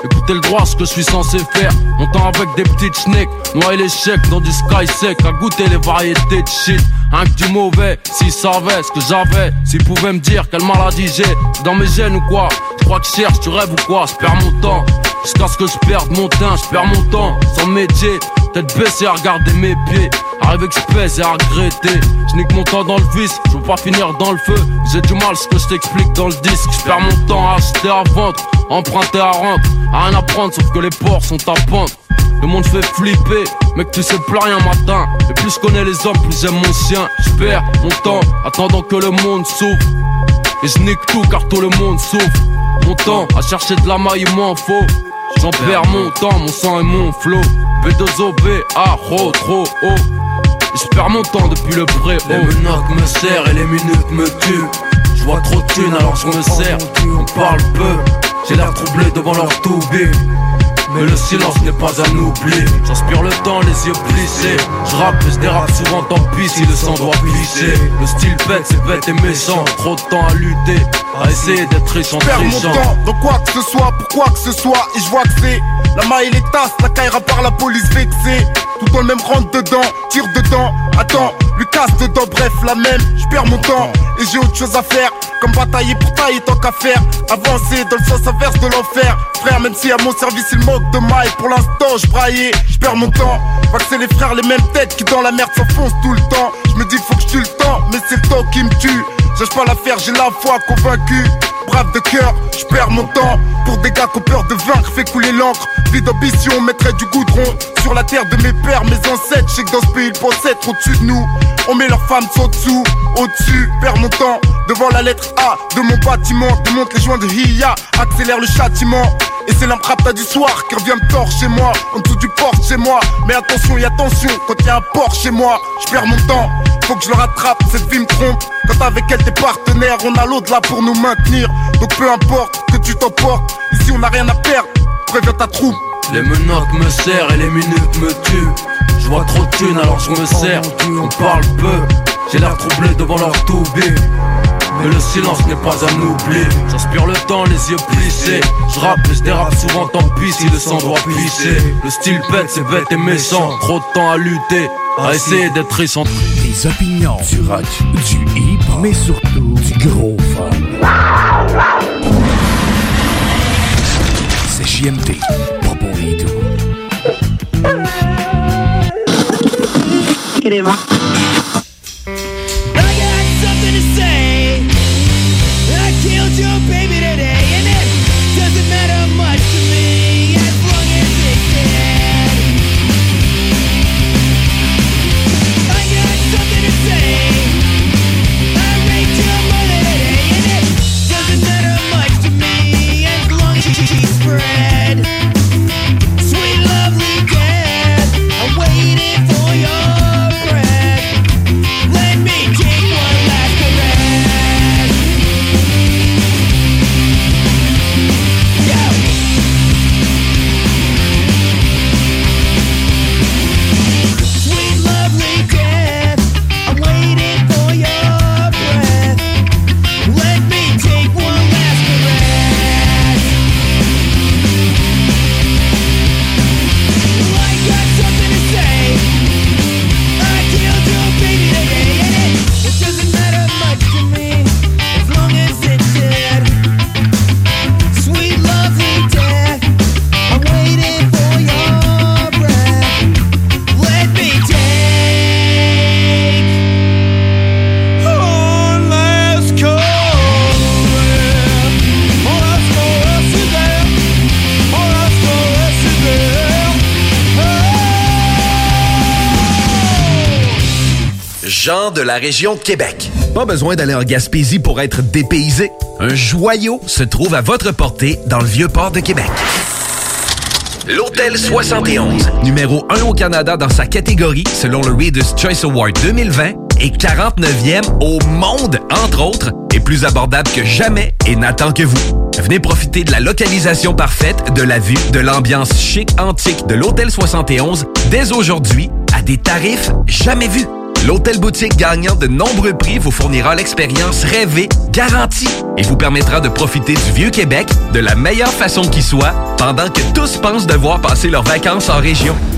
Écoutez le droit ce que je suis censé faire. Montant avec des petites schnecks Noyer chèques dans du sky sec À goûter les variétés de shit. Un que du mauvais S'ils savaient ce que j'avais S'ils pouvaient me dire quelle maladie j'ai. Dans mes gènes ou quoi? Tu crois que je cherche, tu rêves ou quoi? Je perds mon temps. Jusqu'à ce que je perde mon teint, je perds mon temps. Sans métier, tête baissée à regarder mes pieds. Arrive express et à regretter. Je nique mon temps dans le vice, je veux pas finir dans le feu. J'ai du mal ce que je t'explique dans le disque. Je mon temps à acheter à vendre Emprunter à rendre, à rien à prendre sauf que les ports sont à pente. Le monde fait flipper, mec tu sais plus rien matin. Et plus je connais les hommes, plus j'aime mon chien Je mon temps, attendant que le monde souffre Et je nique tout car tout le monde souffre Mon temps à chercher de la maille, il m'en faut J'en perds mon temps, mon sang et mon flow B2OB, A, ro, trop haut Je perds mon temps depuis le pré Les menottes me serrent et les minutes me tuent. Je vois trop de thunes alors je me sers. On parle peu, j'ai l'air troublé devant leur mais le silence n'est pas un oubli J'inspire le temps, les yeux plissés. Je rappe je dérape souvent, tant pis si le sang doit glisser Le style bête, c'est bête et méchant. Trop de temps à lutter, à essayer d'être riche en Perds mon temps dans quoi que ce soit, pour quoi que ce soit Et je vois que c'est la maille et les tasses, la caillera par la police vexée. Tout dans le même rentre dedans, tire dedans, attends, Lucas dedans, bref la même, je perds mon temps et j'ai autre chose à faire, comme batailler pour tailler tant qu'à faire, avancer dans le sens inverse de l'enfer, frère même si à mon service il manque de maille, pour l'instant je braillais, je perds mon temps, c'est les frères les mêmes têtes qui dans la merde s'enfoncent tout le temps, je me dis faut que je tue le temps, mais c'est le temps qui me tue, Cherche pas l'affaire, j'ai la foi convaincu. Brave de cœur, je perds mon temps. Pour des gars qui ont peur de vaincre, fait couler l'encre. Vie d'ambition, mettrait du goudron sur la terre de mes pères, mes ancêtres. Je sais pays, ils pensent être au-dessus de nous. On met leurs femmes en dessous, au-dessus, perds mon temps. Devant la lettre A de mon bâtiment, démonte les joints de Hiya, accélère le châtiment. Et c'est l'imprapta du soir qui revient me chez moi, en dessous du porte chez moi. Mais attention, y attention, quand y a un port chez moi, je perds mon temps. Faut que je le rattrape, cette vie me trompe. Quand avec elle t'es partenaire, on a l'autre là pour nous maintenir. Donc peu importe que tu t'emportes, ici on n'a rien à perdre. Préviens ta troupe. Les menottes me serrent et les minutes me tuent. Je vois trop de thunes alors je me sers. On parle peu, j'ai l'air troublé devant leur toubé. Mais le silence n'est pas un oubli J'inspire le temps, les yeux plissés. Je rappe et je dérape souvent, tant pis si le sang doit pisser. Le style bête, c'est bête et méchant. Trop de temps à lutter, à essayer d'être en Des opinions, du rock, du hip mais surtout du gros fun. C'est JMD, pas pour les doux. something to say. Killed your baby today, and it doesn't matter much to me as long as it's dead. I got something to say. I raped your mother today, and it doesn't matter much to me as long as she's spread. Région de Québec. Pas besoin d'aller en Gaspésie pour être dépaysé. Un joyau se trouve à votre portée dans le vieux port de Québec. L'Hôtel 71, numéro 1 au Canada dans sa catégorie selon le Reader's Choice Award 2020 et 49e au monde, entre autres, est plus abordable que jamais et n'attend que vous. Venez profiter de la localisation parfaite, de la vue, de l'ambiance chic antique de l'Hôtel 71 dès aujourd'hui à des tarifs jamais vus. L'hôtel boutique gagnant de nombreux prix vous fournira l'expérience rêvée, garantie, et vous permettra de profiter du vieux Québec de la meilleure façon qui soit, pendant que tous pensent devoir passer leurs vacances en région.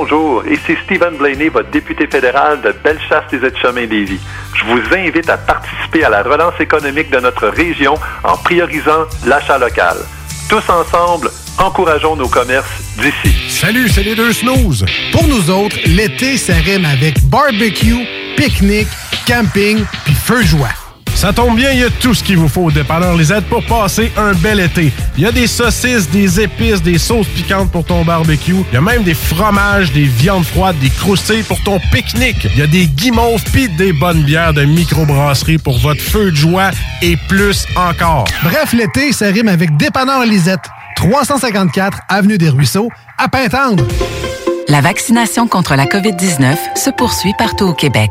Bonjour, ici Stephen Blaney, votre député fédéral de Bellechasse des Etchemins lévis Je vous invite à participer à la relance économique de notre région en priorisant l'achat local. Tous ensemble, encourageons nos commerces d'ici. Salut, c'est les deux snooze. Pour nous autres, l'été, ça rime avec barbecue, pique-nique, camping puis feu joie. Ça tombe bien, il y a tout ce qu'il vous faut au dépanneur Lisette pour passer un bel été. Il y a des saucisses, des épices, des sauces piquantes pour ton barbecue. Il y a même des fromages, des viandes froides, des croustilles pour ton pique-nique. Il y a des guimauves pis des bonnes bières de microbrasserie pour votre feu de joie et plus encore. Bref, l'été, ça rime avec dépanneur Lisette. 354 Avenue des Ruisseaux, à Pintendre. La vaccination contre la COVID-19 se poursuit partout au Québec.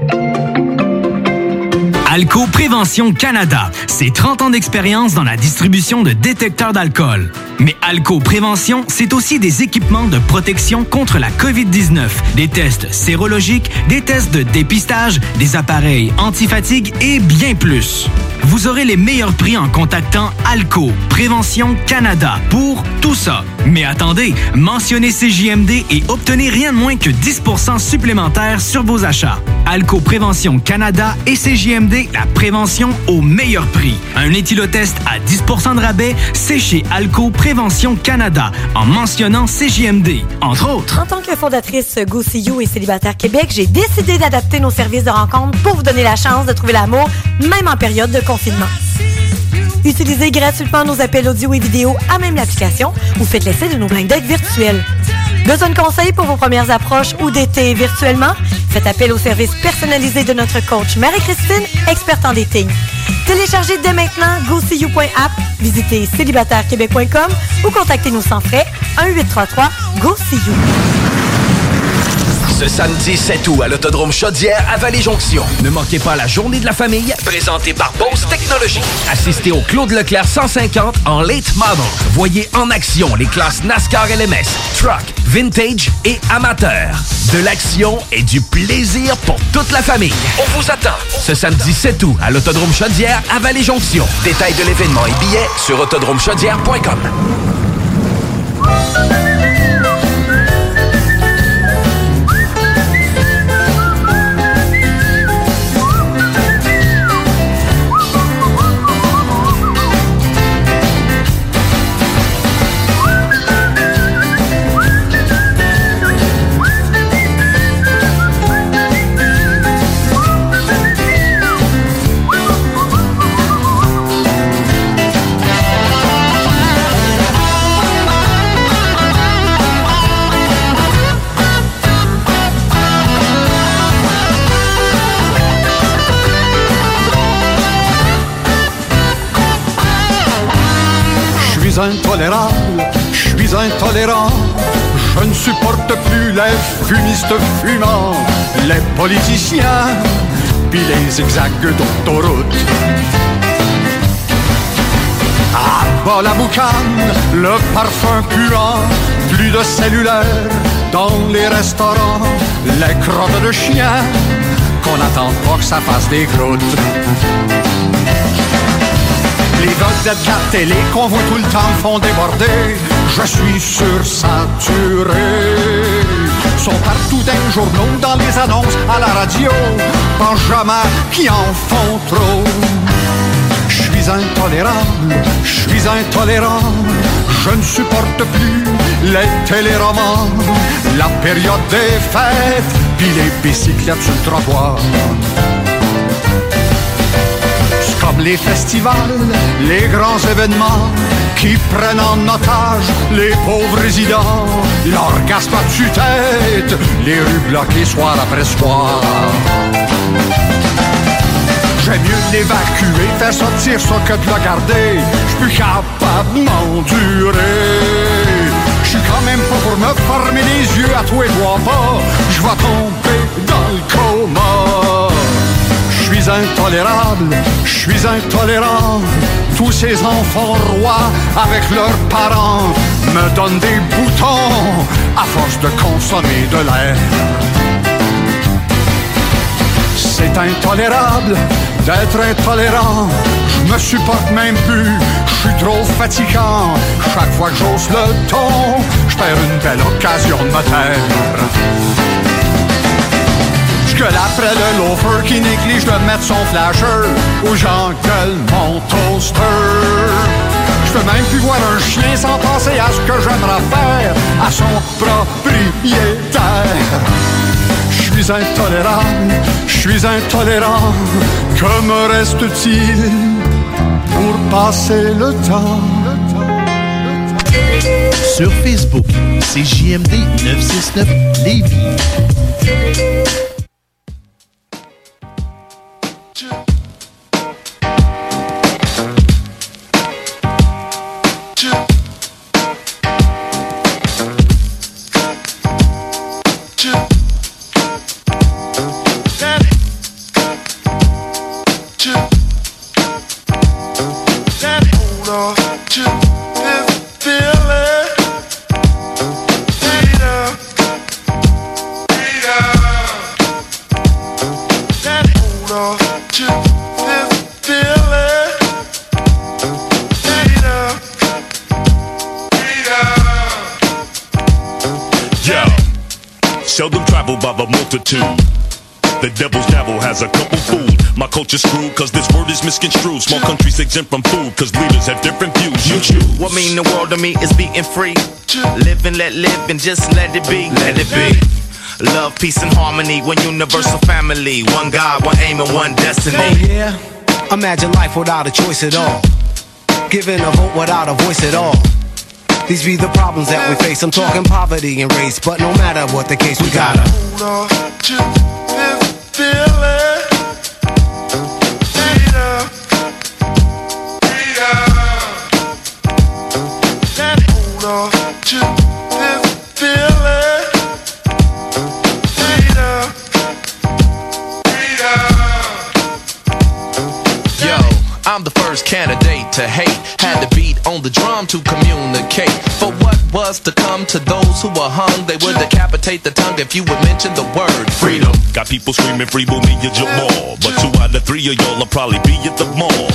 Alco Prévention Canada. C'est 30 ans d'expérience dans la distribution de détecteurs d'alcool. Mais Alco Prévention, c'est aussi des équipements de protection contre la COVID-19, des tests sérologiques, des tests de dépistage, des appareils antifatigue et bien plus. Vous aurez les meilleurs prix en contactant Alco Prévention Canada pour tout ça. Mais attendez, mentionnez CJMD et obtenez rien de moins que 10% supplémentaire sur vos achats. Alco Prévention Canada et CJMD, la prévention au meilleur prix. Un éthylotest à 10% de rabais, c'est chez Alco Prévention Canada en mentionnant CJMD, entre autres. En tant que fondatrice Go See You et Célibataire Québec, j'ai décidé d'adapter nos services de rencontre pour vous donner la chance de trouver l'amour, même en période de confinement. Utilisez gratuitement nos appels audio et vidéo à même l'application ou faites l'essai de nos dates virtuels. Besoin de conseils pour vos premières approches ou d'été virtuellement? Faites appel au service personnalisé de notre coach Marie-Christine, experte en dating. Téléchargez dès maintenant GoSeeYou.app, visitez célibatairequebec.com ou contactez-nous sans frais 1-833-GO-SEE-YOU. Ce samedi 7 août à l'Autodrome Chaudière à Vallée-Jonction. Ne manquez pas la journée de la famille, présentée par Bose Technologies. Assistez au Claude Leclerc 150 en late model. Voyez en action les classes NASCAR LMS, Truck, Vintage et Amateur. De l'action et du plaisir pour toute la famille. On vous attend ce samedi 7 août à l'Autodrome Chaudière à Vallée-Jonction. Détails de l'événement et billets sur autodromechaudière.com. suis intolérable, je suis intolérant. Je ne supporte plus les fumistes fumants, les politiciens, puis les zigzags d'autoroute. À bas la boucane, le parfum puant, plus de cellulaire, dans les restaurants, les crottes de chiens, qu'on n'attend pas que ça fasse des croûtes. Les vedettes de la télé qu'on voit tout le temps font déborder. Je suis sursaturé. Sont partout les journaux, dans les annonces, à la radio. Benjamin qui en font trop. Je suis intolérable, je suis intolérant. Je ne supporte plus les téléromans, la période des fêtes, puis les bicyclettes sur le trottoir comme les festivals, les grands événements qui prennent en otage les pauvres résidents. L'orgasme à tue-tête, les rues bloquées soir après soir. J'aime mieux l'évacuer, faire sortir ça que de la garder. Je suis capable d'endurer. Je suis quand même pas pour me fermer les yeux à toi et vois pas. Je vais tomber dans le coma. Je suis intolérable, je suis intolérant. Tous ces enfants rois avec leurs parents me donnent des boutons à force de consommer de l'air. C'est intolérable d'être intolérant. Je me supporte même plus, je suis trop fatigant. Chaque fois que j'ose le ton, je perds une belle occasion de me taire. Je gueule après le loafer qui néglige de mettre son flasher ou j'engueule mon toaster. Je peux même plus voir un chien sans penser à ce que j'aimerais faire à son propriétaire. Je suis intolérable, je suis intolérant. Que me reste-t-il pour passer le temps? Sur Facebook, c'est JMD 969 Lévis. Multitude. The devil's dabble has a couple food. My culture's screwed cause this word is misconstrued. Small countries exempt from food cause leaders have different views. You choose. What mean the world to me is being free. Live and let live and just let it be. Let it be. Love, peace, and harmony. One universal family. One God, one aim, and one destiny. Oh yeah. Imagine life without a choice at all. Giving a vote without a voice at all. These be the problems that we face. I'm talking poverty and race, but no matter what the case, we gotta. Hold on to this feeling. Freedom. Freedom. Hold on to this feeling. Freedom. Yo, I'm the first candidate to hate. Had to beat on the drum to communicate. For what was to come to those who were hung, they would decapitate the tongue if you would mention the word freedom. Got people screaming free me and Jamal. But two out of three of y'all will probably be at the mall.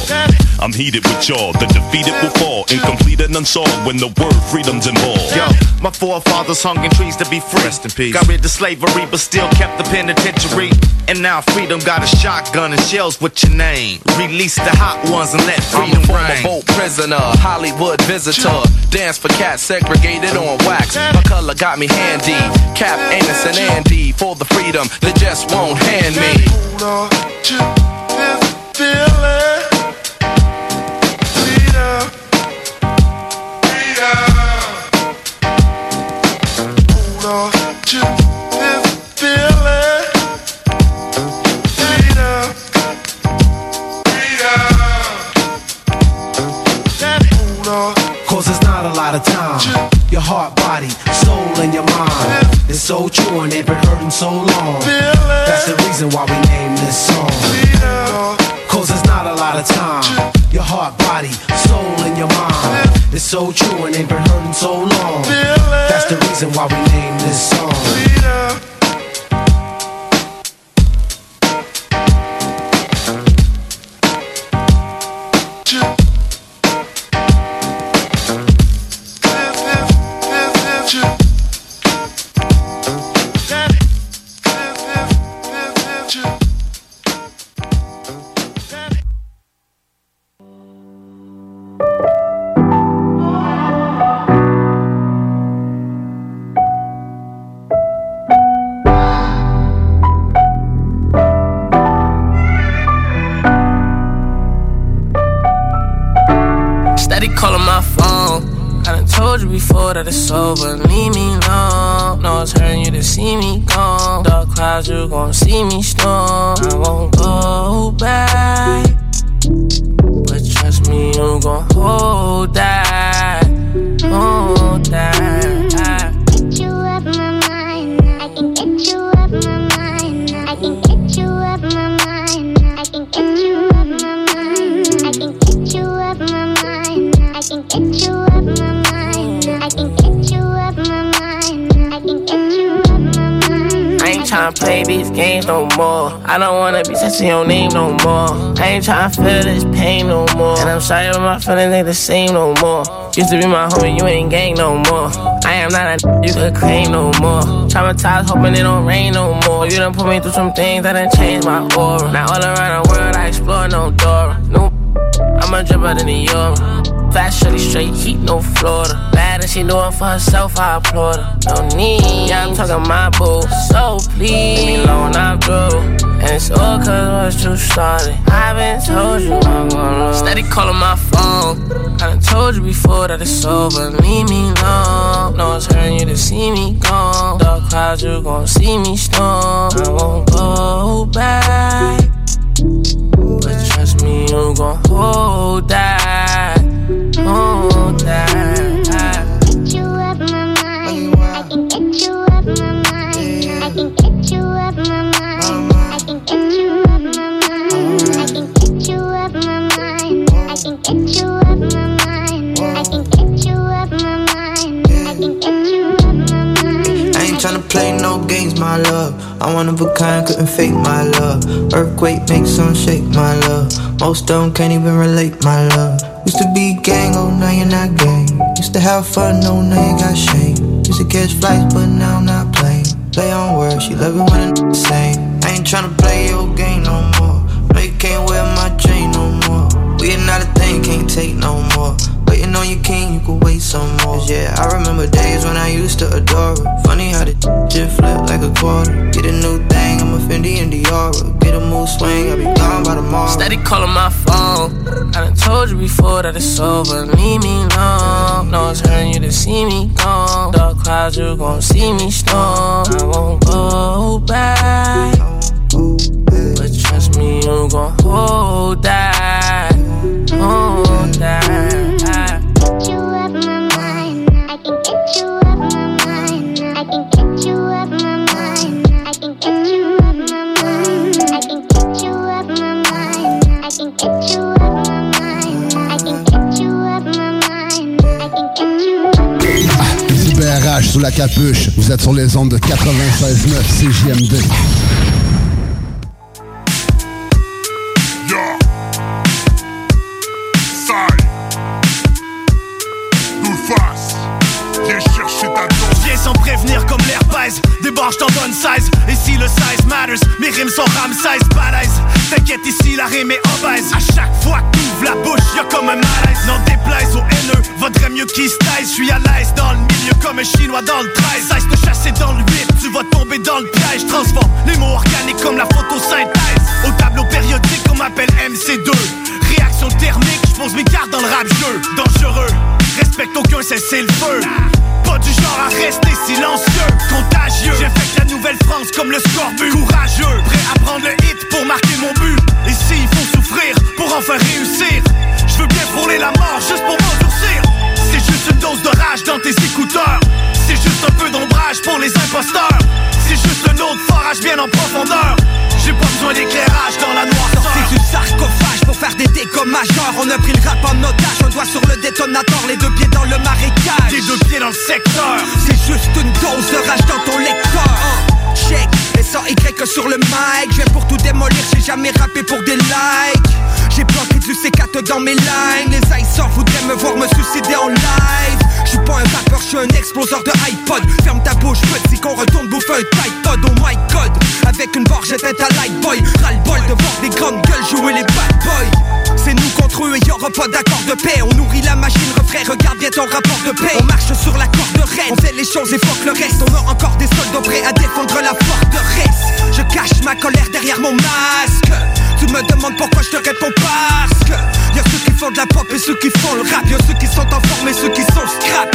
I'm heated with y'all, the defeated will fall. Incomplete and unsolved when the word freedom's involved. Yo, my forefathers hung in trees to be free. Rest in peace. Got rid of slavery, but still kept the penitentiary. And now freedom got a shotgun and shells with your name. Release the hot ones and let I'm a former boat prisoner, Hollywood visitor. Dance for cats segregated on wax. My color got me handy. Cap, Amos, and Andy for the freedom they just won't hand me. Hold on to this feeling. Freedom. Freedom. Hold on to Cause it's not a lot of time. Your heart, body, soul, and your mind. It's so true and they've been hurting so long. That's the reason why we named this song. Cause it's not a lot of time. Your heart, body, soul, and your mind. It's so true and they've been hurting so long. That's the reason why we named this song. Over. Leave me alone. No, it's hurting you to see me gone. Dark clouds, you gon' see me storm. I won't go back. But trust me, you gon' hold games no more. I don't wanna be touching your name no more. I ain't tryna feel this pain no more. And I'm sorry, but my feelings ain't the same no more. Used to be my homie, you ain't gang no more. I am not a you could claim no more. Traumatized, hoping it don't rain no more. You done put me through some things that done changed my aura. Now all around the world, I explore no door. No, I'm a dripper than the euro. Fast, shorty, straight heat, no Florida. She doing for herself, I applaud her. No need, yeah, I'm talking my boo. So please, leave me alone, I'm through. And it's all cause what you started. I've been told you I'm gonna. Steady calling my phone. I done told you before that it's over. Leave me alone. No, it's hurting you to see me gone. Dark clouds, you gon' see me storm. I won't go back. But trust me, you gon' hold that. Hold that. My love. I'm one of a kind, couldn't fake my love. Earthquake makes some shake, my love. Most don't can't even relate, my love. Used to be gang, oh now you're not gang. Used to have fun, no now you got shame. Used to catch flights, but now I'm not playing. Play on words, she love it when the same. I ain't tryna play your game no more. No, you can't wear my chain no more. We are not a thing, can't take no more. On your king, you could wait some more. 'Cause yeah, I remember days when I used to adore her. Funny how the just flip like a quarter. Get a new thing, I'm a Fendi and Diora. Get a mood swing, I'll be gone by tomorrow. Steady calling my phone. I done told you before that it's over. Leave me alone. No, it's hurting you to see me gone. Dark clouds, you gon' see me storm. I won't go back. But trust me, you gon' hold that. Sous la capuche, vous êtes sur les ondes de 96.9 CJMD. Sale. Nous face. Viens chercher ta dose. Viens sans prévenir comme l'air Débarque, je t'en donne 16 Le size matters. Mes rimes sont Ramsès balèze T'inquiète ici la rime est obèse. À chaque fois que t'ouvres la bouche y'a comme un malaise. N'en déplaise aux haineux Vaudrait mieux qu'ils se taisent. J'suis à l'aise dans le milieu comme un chinois dans le 13 Cesse de chasser dans le 8 Tu vas tomber dans le piège. Transforme les mots organiques comme la photosynthèse. Au tableau périodique on m'appelle MC2 Réaction thermique, j'pose mes cartes dans le rap jeu Dangereux, respecte aucun cessez le feu Pas du genre à rester silencieux. Contagieux, j'infecte la Nouvelle-France comme le scorbut. Courageux, prêt à prendre le hit pour marquer mon but. Et s'il faut souffrir pour enfin réussir Je veux bien frôler la mort juste pour m'endurcir. C'est juste une dose de rage dans tes écouteurs. C'est juste un peu d'ombrage pour les imposteurs. C'est juste un autre forage bien en profondeur Besoin d'éclairage dans la noirceur. Sortez du sarcophage pour faire des comme major On a pris le rap en otage, un doigt sur le détonateur. Les deux pieds dans le marécage. Les deux pieds dans le secteur. C'est juste une dose de rage dans ton lecteur Check, S-A-Y que sur le mic. Je viens pour tout démolir, j'ai jamais rappé pour des likes. J'ai planté du C4 dans mes lines. Les icers voudraient me voir me suicider en live. Je suis pas un rappeur, je suis un exploseur de iPod. Ferme ta bouche petit qu'on retourne bouffer un Tide Pod. Oh my god Avec une barre j'éteins ta light boy. Ras-le-bol de voir des grandes gueules jouer les bad boys Nous contre eux et y'aura pas d'accord de paix. On nourrit la machine, refrain, regarde bien ton rapport de paix. On marche sur la corde raide On fait les choses et fuck le reste. On a encore des soldats prêts à défendre la forteresse. Je cache ma colère derrière mon masque. Tu me demandes pourquoi je te réponds parce que Y'a ceux qui font de la pop et ceux qui font le rap. Y'a ceux qui sont en forme et ceux qui sont scrap.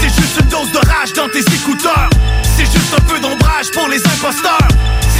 C'est juste une dose de rage dans tes écouteurs. C'est juste un peu d'ombrage pour les imposteurs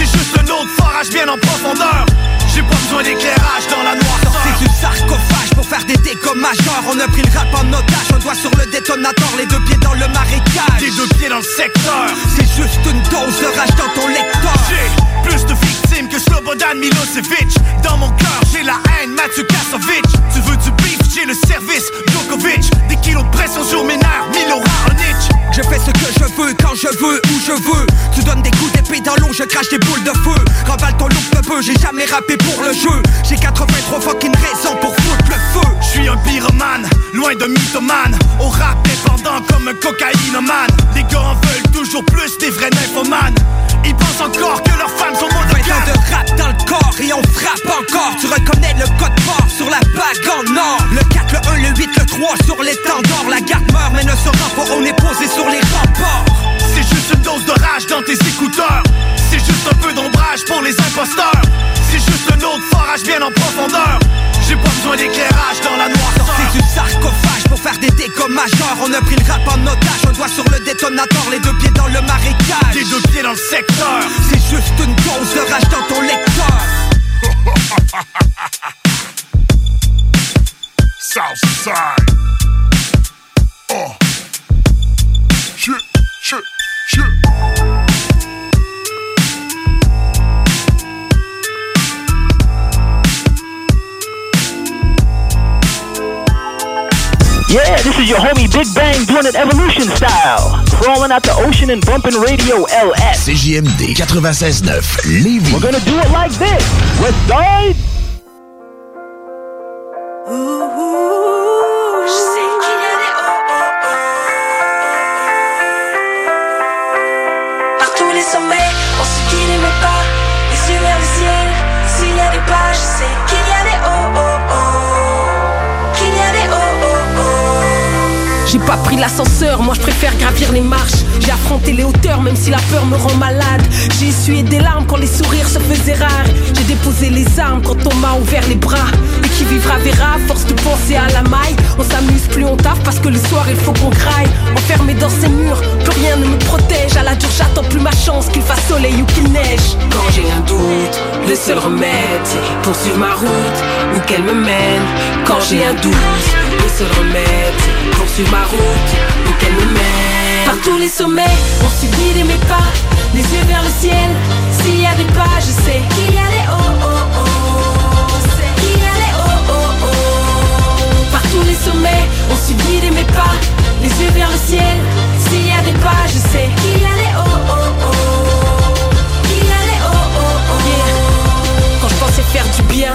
C'est juste un autre forage bien en profondeur. J'ai pas besoin d'éclairage dans la noirceur. C'est du sarcophage pour faire des dégâts majeurs. On a pris le rap en otage, un doigt sur le détonateur Les deux pieds dans le marécage. Les deux pieds dans le secteur. C'est juste une dose de rage dans ton lecteur. J'ai plus de victimes que Slobodan Milosevic. Dans mon cœur j'ai la haine Mathieu Kasovic. Tu veux du beef, j'ai le service Djokovic. Des kilos de pression sur mes nerfs Milo Raonic. Je fais ce que je veux, quand je veux, où je veux. Tu donnes des coups d'épée dans l'eau, je crache des boules de feu. Remballe ton look de peu, j'ai jamais rappé pour le jeu. J'ai 83 fucking raisons pour foutre le feu. Je suis un pyromane, loin de mythomane. Au rap dépendant comme un cocaïnomane. Les gars en veulent toujours plus des vrais nymphomanes Ils pensent encore que leurs femmes sont 20 ans monogames de rap dans le corps et on frappe encore. Tu reconnais le code fort sur la bague en or. Le 4, le 1, le 8, le 3 sur l'étendard. La garde meurt mais ne se rend pas, on est posé sur les remparts. C'est juste une dose de rage dans tes écouteurs. C'est juste un peu d'ombrage pour les imposteurs. C'est juste un autre forage bien en profondeur J'ai pas besoin d'éclairage dans la noirceur C'est du sarcophage pour faire des dégâts majeurs On a pris le rap en otage, un doigt sur le détonateur Les deux pieds dans le marécage Les deux pieds dans le secteur C'est juste une dose de rage dans ton lecteur Southside. Oh. Shit, shit, shit. Yeah, this is your homie Big Bang doing it evolution style. Crawling out the ocean and bumping radio LS. CJMD 96.9 Lévis. We're gonna do it like this. West Side. Par pas pris l'ascenseur, moi je préfère gravir les marches. J'ai affronté les hauteurs, même si la peur me rend malade. J'ai essuyé des larmes quand les sourires se faisaient rares. J'ai déposé les armes quand on m'a ouvert les bras. Et qui vivra verra, force de penser à la maille. On s'amuse plus, on taffe parce que le soir il faut qu'on graille. Enfermé dans ces murs, plus rien ne me protège. À la dure, j'attends plus ma chance qu'il fasse soleil ou qu'il neige. Quand j'ai un doute, le seul remède c'est poursuivre ma route ou qu'elle me mène. Quand j'ai un doute, le seul remède poursuivre ma route ou qu'elle me. Par tous les sommets, on subit des mes pas, les yeux vers le ciel. S'il y a des pas, je sais qu'il y a oh oh oh. Oh oh oh. Par tous les sommets, on subit des mes pas, les yeux vers le ciel. S'il y a des pas, je sais qu'il y a oh oh oh. Qu'il y a oh oh oh. Yeah. Quand je pensais faire du bien.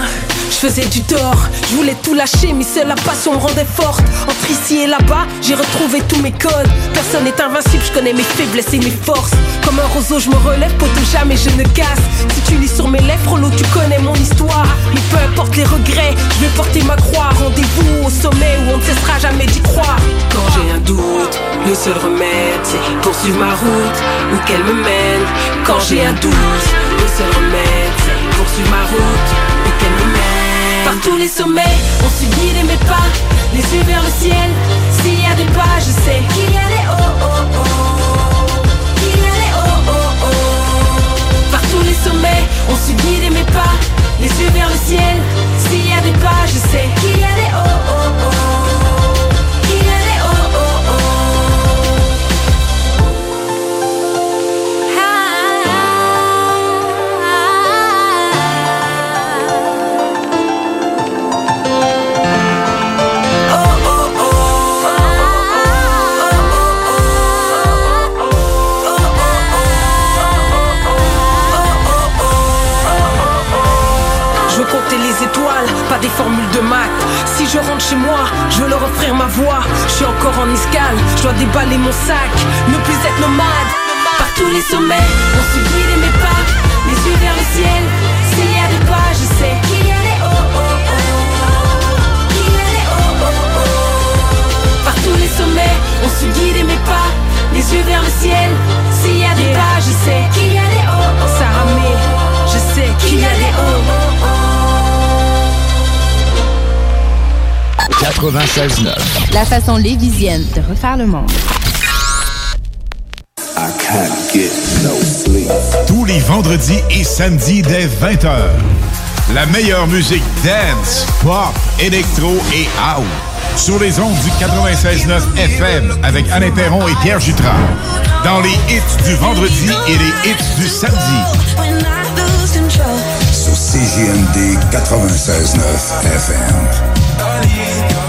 Je faisais du tort, je voulais tout lâcher, mais seule la passion me rendait forte. Entre ici et là-bas, j'ai retrouvé tous mes codes. Personne n'est invincible, je connais mes faiblesses et mes forces. Comme un roseau, je me relève, poteau, jamais je ne casse. Si tu lis sur mes lèvres, l'eau, tu connais mon histoire. Mais peu importe les regrets, je vais porter ma croix. Rendez-vous au sommet où on ne cessera jamais d'y croire. Quand j'ai un doute, le seul remède, c'est poursuivre ma route ou qu'elle me mène. Quand j'ai un doute, le seul remède, c'est poursuivre ma route ou qu'elle me mène. Par tous les sommets, on subit des mes pas, les yeux vers le ciel. S'il y a des pas, je sais qu'il y a des oh oh oh. Qu'il y a des oh oh oh. Par tous les sommets, on subit des mes pas, les yeux vers le ciel. S'il y a des pas, je sais qu'il y a des oh oh oh. Pas des formules de maths. Si je rentre chez moi, je veux leur offrir ma voix. Je suis encore en escale, je dois déballer mon sac, ne plus être nomade. Par tous les sommets, on suit guider mes pas, les yeux vers le ciel. S'il y a des pas, je sais qu'il y a des oh oh oh. Qu'il y a des oh oh oh. Par tous les sommets, on suit guider mes pas, les yeux vers le ciel. S'il y a des pas, je sais qu'il y a des oh oh. Sarah May, je sais qu'il y a des oh oh 96.9. La façon lévisienne de refaire le monde. Tous les vendredis et samedis dès 20h. La meilleure musique dance, pop, électro et house. Sur les ondes du 96.9 FM avec Alain Perron et Pierre Jutras. Dans les hits du vendredi et les hits du samedi. Sur CGMD 96.9 FM. Ils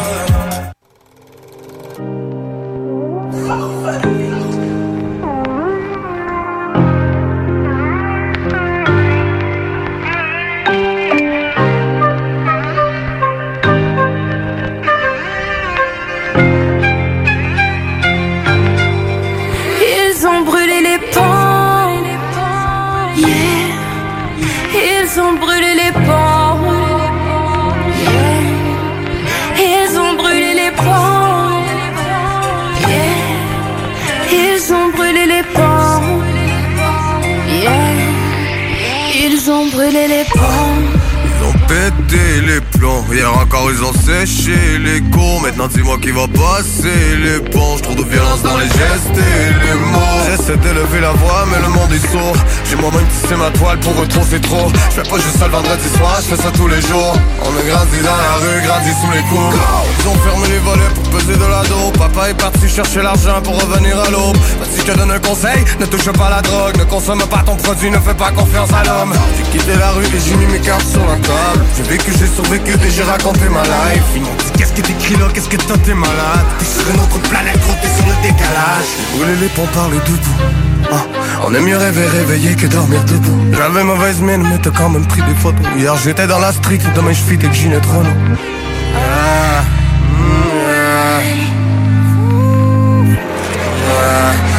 toile pour eux trop. C'est trop Je fais pas juste ça le vendredi soir, je fais ça tous les jours. On a grandi dans la rue, grandi sous les coups. Ils ont fermé les volets pour peser de la Papa est parti chercher l'argent pour revenir à l'aube. Vas-y je te donne un conseil, ne touche pas la drogue. Ne consomme pas ton produit, ne fais pas confiance à l'homme. J'ai quitté la rue et j'ai mis mes cartes sur la table. J'ai vécu, j'ai survécu et j'ai raconté ma life qu'est-ce que t'écris là, qu'est-ce que toi t'es malade? T'es sur une autre planète, gros, t'es sur le décalage. Brûler les ponts par le debout Ah, On aime mieux rêver réveillé que dormir debout. J'avais mauvaise mine mais t'as quand même pris des photos. Hier j'étais dans la street, demain je fit avec Ginette Renault ah. Ah, ah.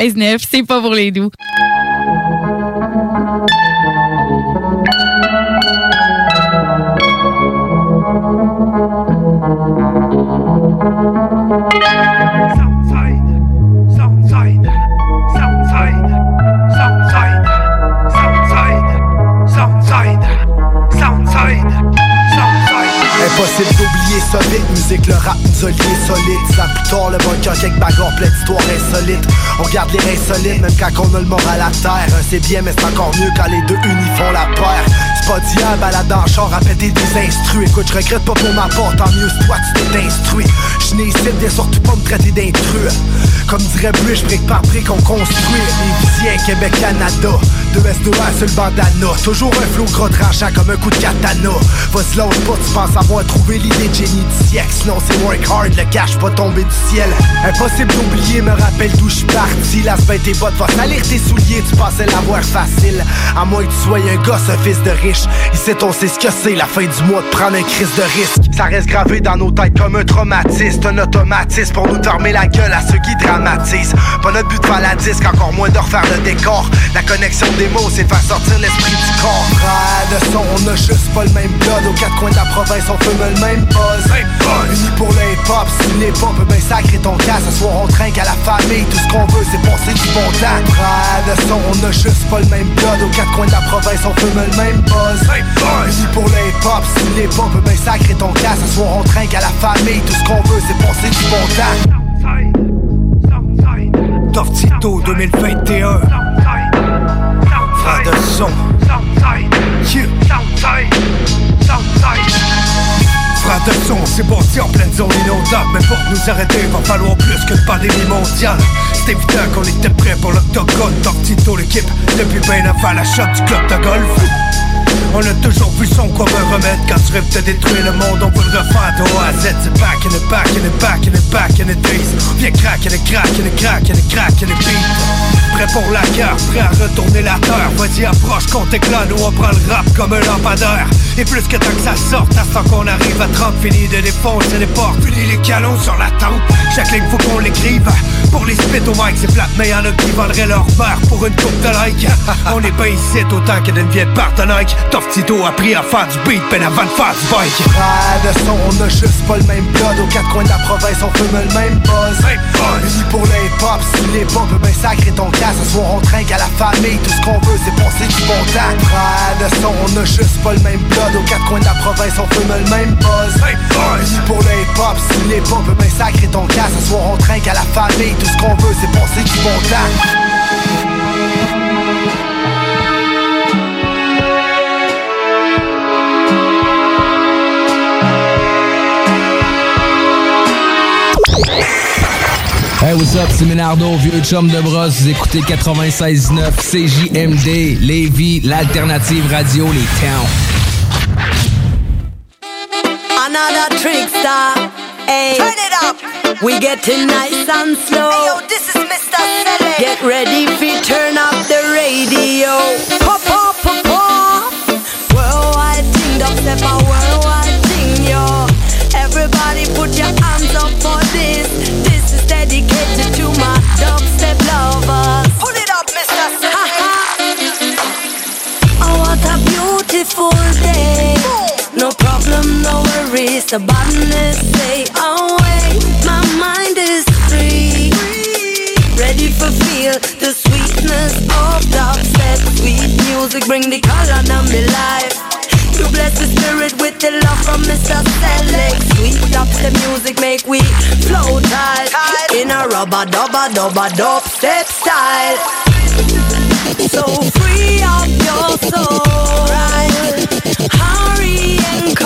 96.9, c'est pas pour les doux. Southside, Impossible d'oublier ça vite, musique, le rap liés solide. Ça le bunker quelques bagarres plein d'histoires insolites. On garde les reins solides, même quand on a le moral à terre. Un c'est bien, mais c'est encore mieux quand les deux unis font la paire. C'est pas d'hier, balade en char, à péter des instruits. Écoute, je regrette pas pour ma part, tant mieux toi tu t'es instruit. Je n'ai ici, surtout pas me traiter d'intrus. Comme dirait Bush, brique par brique, on construit. Les Québec, Canada Deux S, deux A sur le bandana. Toujours un flot gros tranchant comme un coup de katana. Vas-y lâche pas, tu penses avoir trouvé l'idée de génie du siècle. Sinon c'est work hard, le cash pas tomber du ciel. Impossible d'oublier, me rappelle d'où je parti. La semaine tes bottes, va salir tes souliers Tu pensais l'avoir facile. À moins que tu sois un gosse, un fils de riche. Ici on sait ce que c'est, la fin du mois de prendre un crise de risque Ça reste gravé dans nos têtes comme un traumatisme Un automatisme pour nous fermer la gueule à ceux qui dramatisent. Pas notre but de faire la disque, encore moins de refaire le décor. La connexion des mots, c'est de faire sortir l'esprit du corps. De son, on a juste pas le même blood. Aux quatre coins de la province, on fume le même buzz. Unis pour le hip-hop, si les pop, ben sacré ton cas Ce soir on trinque à la famille, tout ce qu'on veut c'est passer du bon temps. De son, on a juste pas le même blood. Aux quatre coins de la province, on fume le même buzz. Unis pour le hip-hop, si les pop, ben sacré ton cas Ce soir on trinque à la famille, tout ce qu'on veut c'est passer du bon temps. Tough Tito 2021 Frère de son. Frère de son, c'est bâti en pleine zone inondable. Mais pour nous arrêter, va falloir plus qu'une pandémie mondiale. C'est évident qu'on était prêt pour l'octogone. Tough Tito l'équipe, depuis bien avant la shot du club de golf on a toujours vu son quoi me remettre Quand tu rêves de détruire le monde On veut le refaire de A à Z. C'est back in the back in the back in the back in the days. Viens crack in the crack in the crack in the crack in the beat. Prêt pour la guerre, prêt à retourner la terre. Vas-y approche qu'on t'éclate Nous on prend le rap comme un lampadaire. Et plus que tant que ça sorte À ce qu'on arrive à 30 Fini de défoncer les portes Fini les calons sur la tente Chaque ligne faut qu'on l'écrive Pour les spit au mic c'est plate Mais y'en a qui vendraient leur mère pour une coupe de like (laughs) On est pas ici autant que d'une vieille partenaire Tough Tito a appris à faire du beat Ben avant de faire du bike. Frère de son, on a juste pas le même blood. Aux quatre coins de la province, on fume le même buzz. Unis pour le hip-hop, si les pop Ben sacré ton cas, ce soir on trinque à la famille. Tout ce qu'on veut c'est passer du bon temps. Frère de son, on a juste pas le même blood. Aux quatre coins de la province, on fume le même buzz. Unis pour le hip-hop, si les pop Ben sacré ton cas, ce soir on trinque à la famille Tout ce qu'on veut c'est passer du bon temps Hey, what's up, c'est Ménardo, vieux chum de brosse. Vous écoutez 96.9 CJMD, Lévis, l'alternative radio, les towns. Another trickster. Hey. Turn it up. We getting nice and slow. Hey, yo, this is Mr. Select. Get ready for turn up the radio. Pop, pop, pop, pop. Worldwide thing, dubstep a worldwide thing, yo. Everybody put your hands up for this. This is dedicated to my dubstep lovers. Pull it up, Mr. Select. Oh, what a beautiful day. No problem, no worries. The badness say away. Oh, my mind is free. Ready for feel the sweetness of dubstep. Sweet music bring the color down my life. You bless the spirit with the love from Mr. Select. Sweet dubstep music make we flow tight in a rubber dubber dubber dubstep style. So free up your soul, right? Hurry and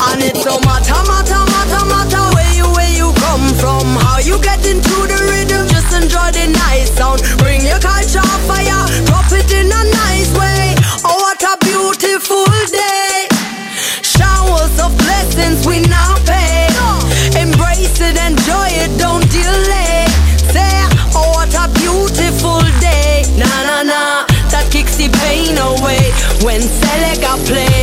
and it's no matter, matter, matter, matter where you, where you come from. How you get into the rhythm, just enjoy the nice sound. Bring your culture fire, drop it in a nice way. Oh, what a beautiful day. Showers of blessings we now pay. Embrace it, enjoy it, don't delay. Say, oh, what a beautiful day. Na na na, that kicks the pain away when Selega play.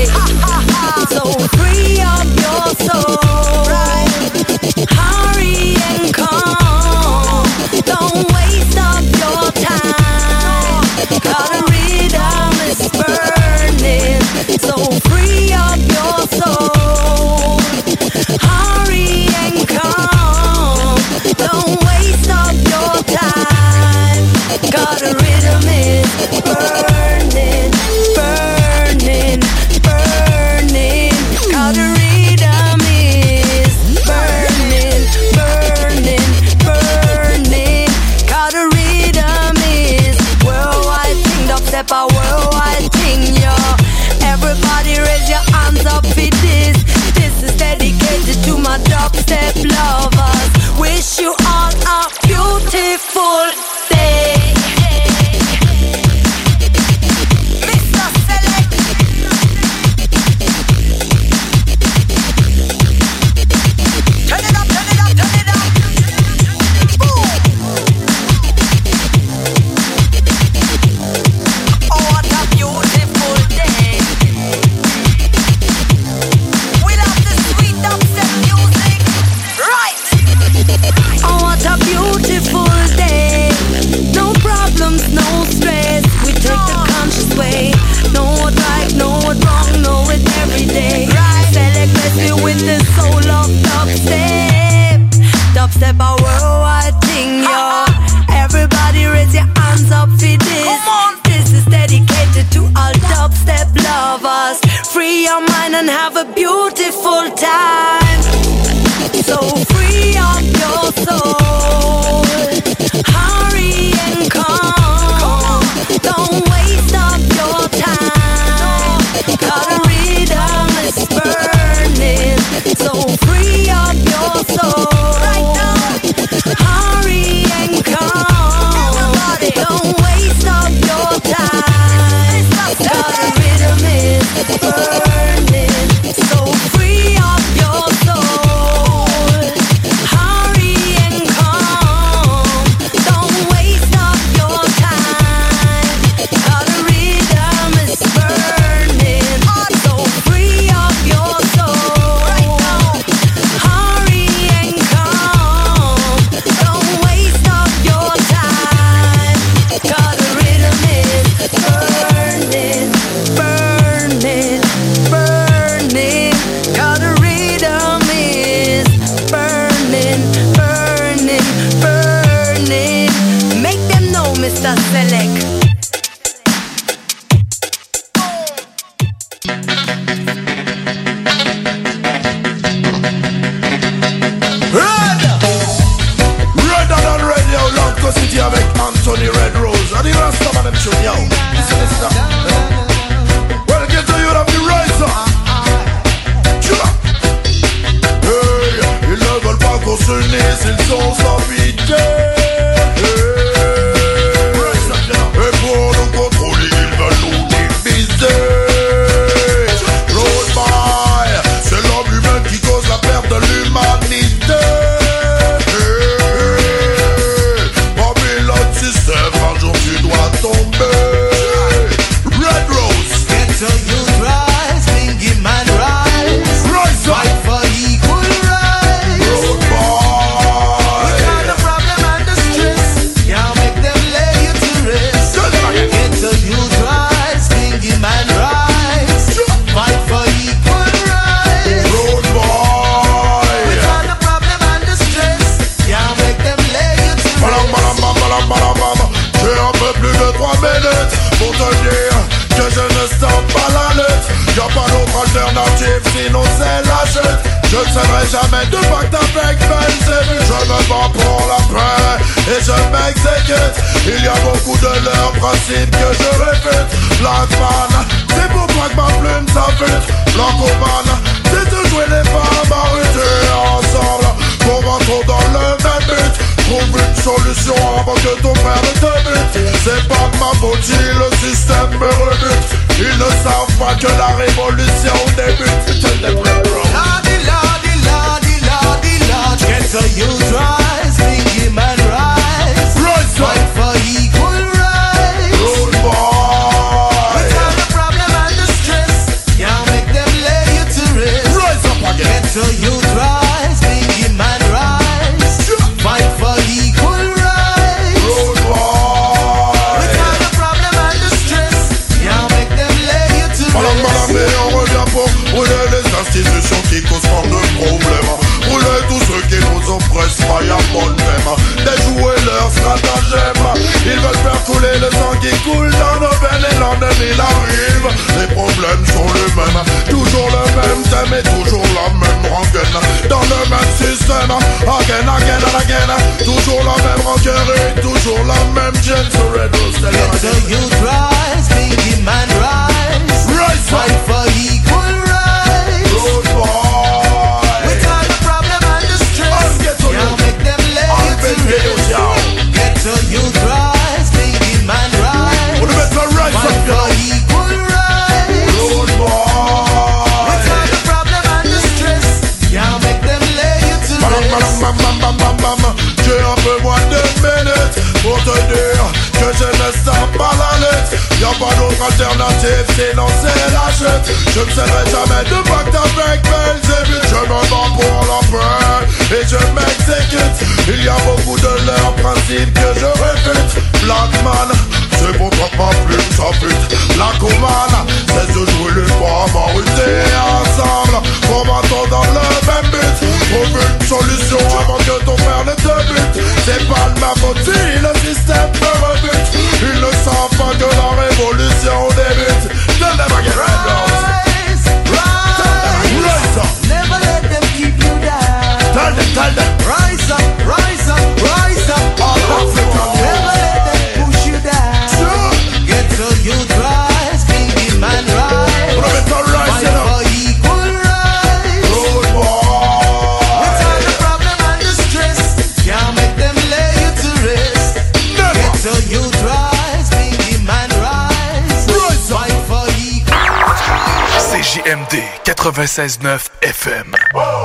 96.9 FM.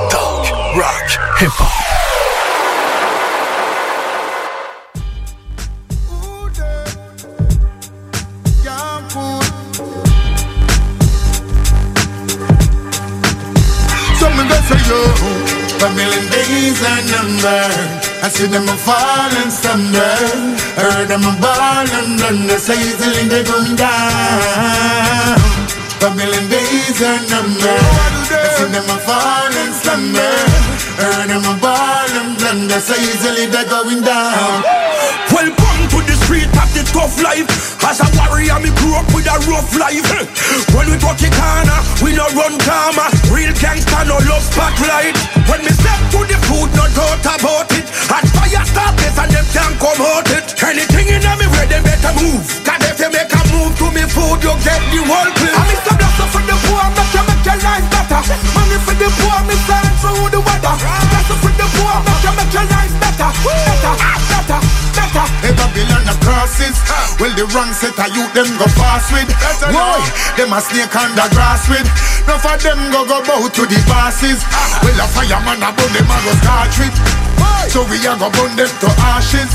Talk, rock, are young, a million days are numbered. I see them a fall and stumble. I heard them a ball and thunder, so easily they going down. A million days are numbered. I see them a fall and stumble. I heard them a ball and thunder, so easily they going down. Welcome street of the tough life. As a warrior, me grew up with a rough life. (laughs) When we touch the corner, we no run karma. Real gangster, no love spotlight. When me step to the food, no thought about it. At fire start this and them can't come out it. Anything in me where they better move. Cause if you make a move to me food, you get the whole clip. I'm Mr. Blaster the poor, make you make your life better. Money for the poor, me stand through the weather. Blaster for the poor, make you make your life better. Better, better, better. Hey, Babylon the crosses. Well, the wrong set of youth them go fast with. Boy, them a snake on the grass with. Enough of them go go bow to the bosses. Well, a fireman a burn them a go start with. So we a go burn them to ashes.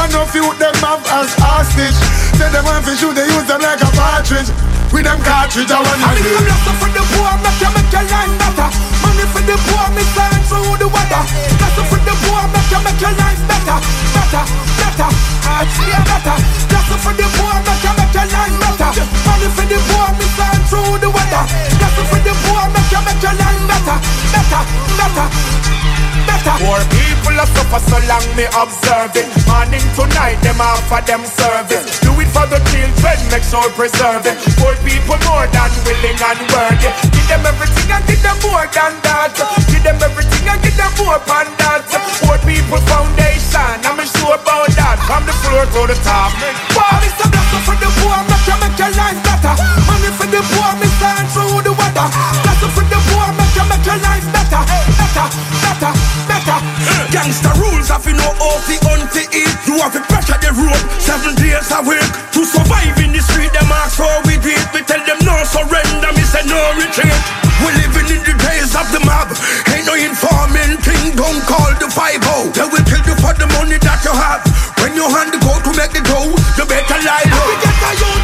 And no few them have as hostage. Say them want to shoot, they use them like a partridge. With them cartridge, I want I'm to Mr. For the poor, make you make your life better. Money for the poor, me stand through the weather. Blaster for the poor, make you make your life better, better, better. I see better. Blaster for the poor, make you make your life better. Money for the poor, me stand through the weather. Blaster for the poor, make you make your life better, better, better. Better. Poor people are suffer so long me observe it Morning to night them offer them service. Do it for the children, make sure preserve it Poor people more than willing and worthy. Give them everything and give them more than that. Give them everything and give them more than that. Poor people foundation, I'm sure about that. From the floor to the top. Wow, Mr. Blaster for the poor, make you make your life better. Money for the poor, me stand through the weather. Blaster for the poor, make you make your life better, better, better, better. Gangster rules have you know off the unto eat. You have to pressure the road seven days a week to survive in the street. Them ask how we do it. We tell them no surrender. Me say no retreat. We living in the days of the mob. Ain't no informing thing. Don't call the five oh. They will kill you for the money that you have. When you hand the go to make the dough, you better lie low. Every ghetto youth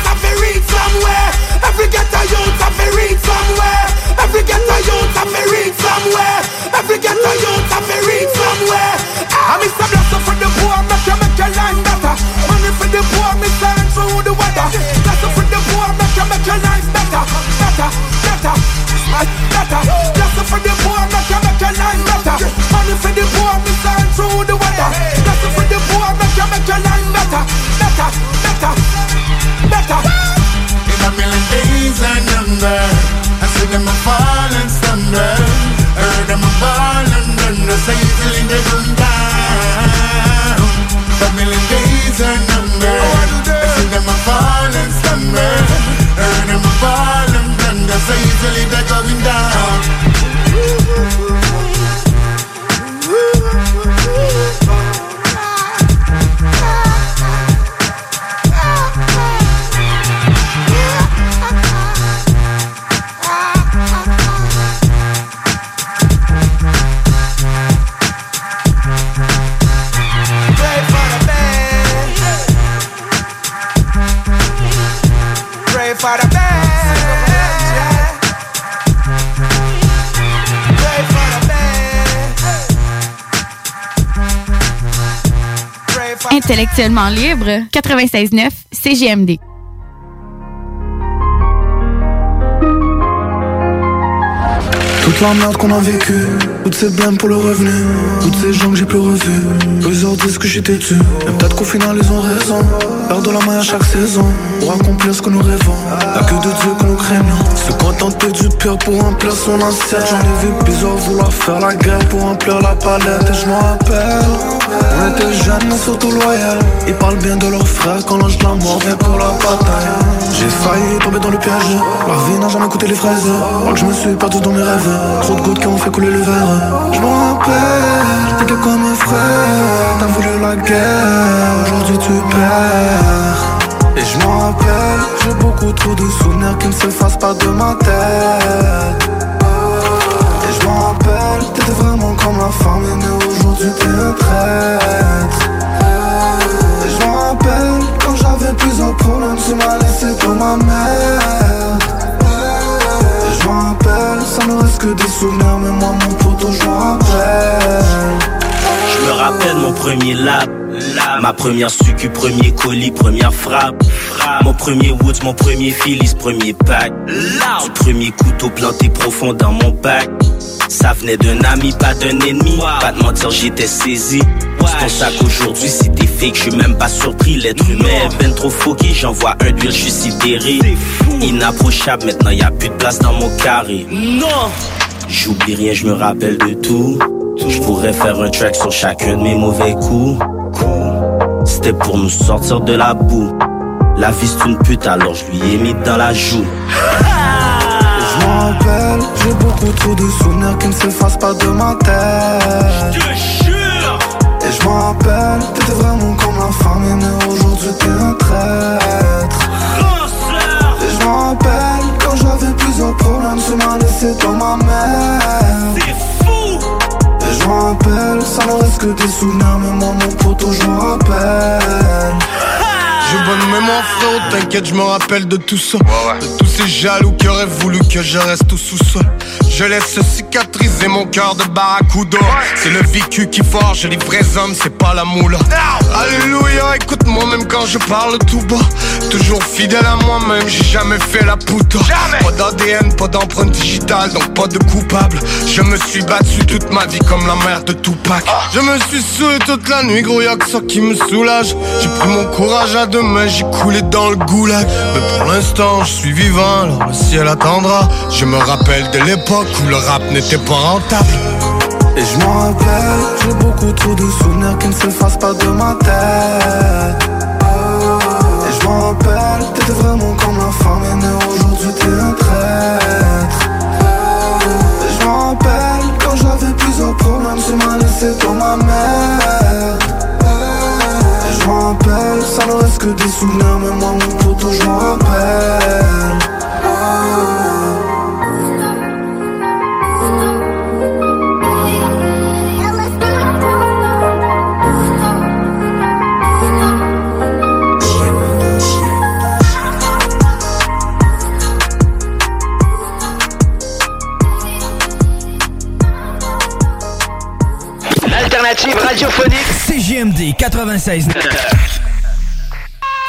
better, better. Just for the poor, make make your life better. For the poor, through the. Just for the poor, make make your life better, better, better, better. In a million days I number, I see them fall and stumble. Heard them fall and they come down. A million days number, oh, I see them fall and stumble. Heard them fall so easily they going down. Intellectuellement libre, 96.9 CGMD. Toute la merde qu'on a vécue, toutes ces blâmes pour le revenu, toutes ces gens que j'ai plus revus. Eux autres disent que j'étais dessus, mais peut-être qu'au final ils ont raison. Perdre la main à chaque saison, pour accomplir ce que nous rêvons. Y'a que de Dieu que nous craignons. Se contenter du pire pour remplir son assiette. J'en ai vu plusieurs vouloir faire la guerre pour remplir la palette. Et je m'en rappelle, on était jeunes mais surtout loyaux. Ils parlent bien de leurs frères quand l'ange de la mort vient pour la bataille. J'ai failli tomber dans le piège, la vie n'a jamais coûté les fraises. Moi que je me suis perdu dans mes rêves, trop de gouttes qui ont fait couler le verre. Je m'en rappelle, t'étais comme un frère, t'as voulu la guerre, aujourd'hui tu perds. Et je m'en rappelle, j'ai beaucoup trop de souvenirs qui ne s'effacent pas de ma tête. Et je m'en rappelle, t'étais vraiment comme la famille, mais aujourd'hui t'es un traître. Et je m'en rappelle, plusieurs problèmes, tu m'as laissé comme ma mère. Et je m'en rappelle, ça ne reste que des souvenirs, mais moi mon poteau, je m'en rappelle. Je me rappelle mon premier lap, ma première succu, premier colis, première frappe. Mon premier Woods, mon premier Phillies, premier pack. Du premier couteau planté profond dans mon bac. Ça venait d'un ami, pas d'un ennemi. Pas de mentir, j'étais saisi. C'est pour ça qu'aujourd'hui, si t'es fake, je suis même pas surpris. L'être humain est ben trop foqué, j'envoie un d'huile, je suis sidéré. Inapprochable, maintenant y a plus de place dans mon carré. Non! J'oublie rien, je me rappelle de tout. Je pourrais faire un track sur chacun de mes mauvais coups. C'était pour nous sortir de la boue. La vie c'est une pute, alors je lui ai mis dans la joue. (laughs) Je m'en rappelle, j'ai beaucoup trop de souvenirs qui ne s'effacent pas de ma tête. Et je m'en rappelle, t'étais vraiment comme la famille, mais aujourd'hui t'es un traître. Et je m'en rappelle, quand j'avais plusieurs problèmes, tu m'as laissé dans ma mère. Et je m'en rappelle, ça ne reste que des souvenirs, mais moi mon poteau, je m'en rappelle. J'ai bonne mémoire frérot, t'inquiète, je me rappelle de tout ça. De tous ces jaloux qui auraient voulu que je reste au sous-sol. Je laisse cicatriser mon cœur de barracuda. C'est le vécu qui forge les vrais hommes, c'est pas la moule Alléluia, écoute-moi même quand je parle tout bas. Toujours fidèle à moi-même, j'ai jamais fait la poutre Pas d'ADN, pas d'empreinte digitale, donc pas de coupable. Je me suis battu toute ma vie comme la mère de Tupac. Je me suis saoulé toute la nuit, gros y'a que ça qui me soulage. J'ai pris mon courage à deux mains, j'ai coulé dans le goulag Mais pour l'instant, je suis vivant, alors le ciel attendra Je me rappelle de l'époque où le rap n'était pas rentable Et je m'en rappelle, j'ai beaucoup trop de souvenirs qui ne s'effacent pas de ma tête. Et je m'en rappelle, t'étais vraiment comme la famille, mais aujourd'hui t'es un traître. Et je m'en rappelle, quand j'avais plusieurs problèmes, tu m'as laissé dans ma mère. Rappelle, ça ne reste que des souvenirs, mais moi mon poteau, je m'en rappelle. L'alternative radiophonique CGMD 96.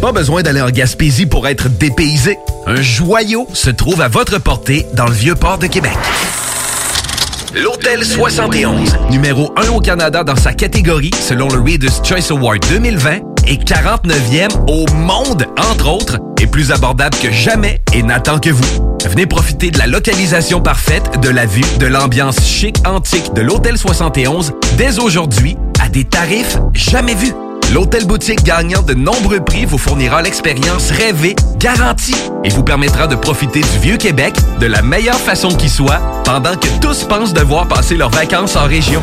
Pas besoin d'aller en Gaspésie pour être dépaysé. Un joyau se trouve à votre portée dans le vieux port de Québec. L'Hôtel 71, numéro 1 au Canada dans sa catégorie selon le Reader's Choice Award 2020 et 49e au monde, entre autres, est plus abordable que jamais et n'attend que vous. Venez profiter de la localisation parfaite, de la vue, de l'ambiance chic antique de l'Hôtel 71 dès aujourd'hui à des tarifs jamais vus. L'hôtel boutique gagnant de nombreux prix vous fournira l'expérience rêvée, garantie, et vous permettra de profiter du vieux Québec de la meilleure façon qui soit, pendant que tous pensent devoir passer leurs vacances en région.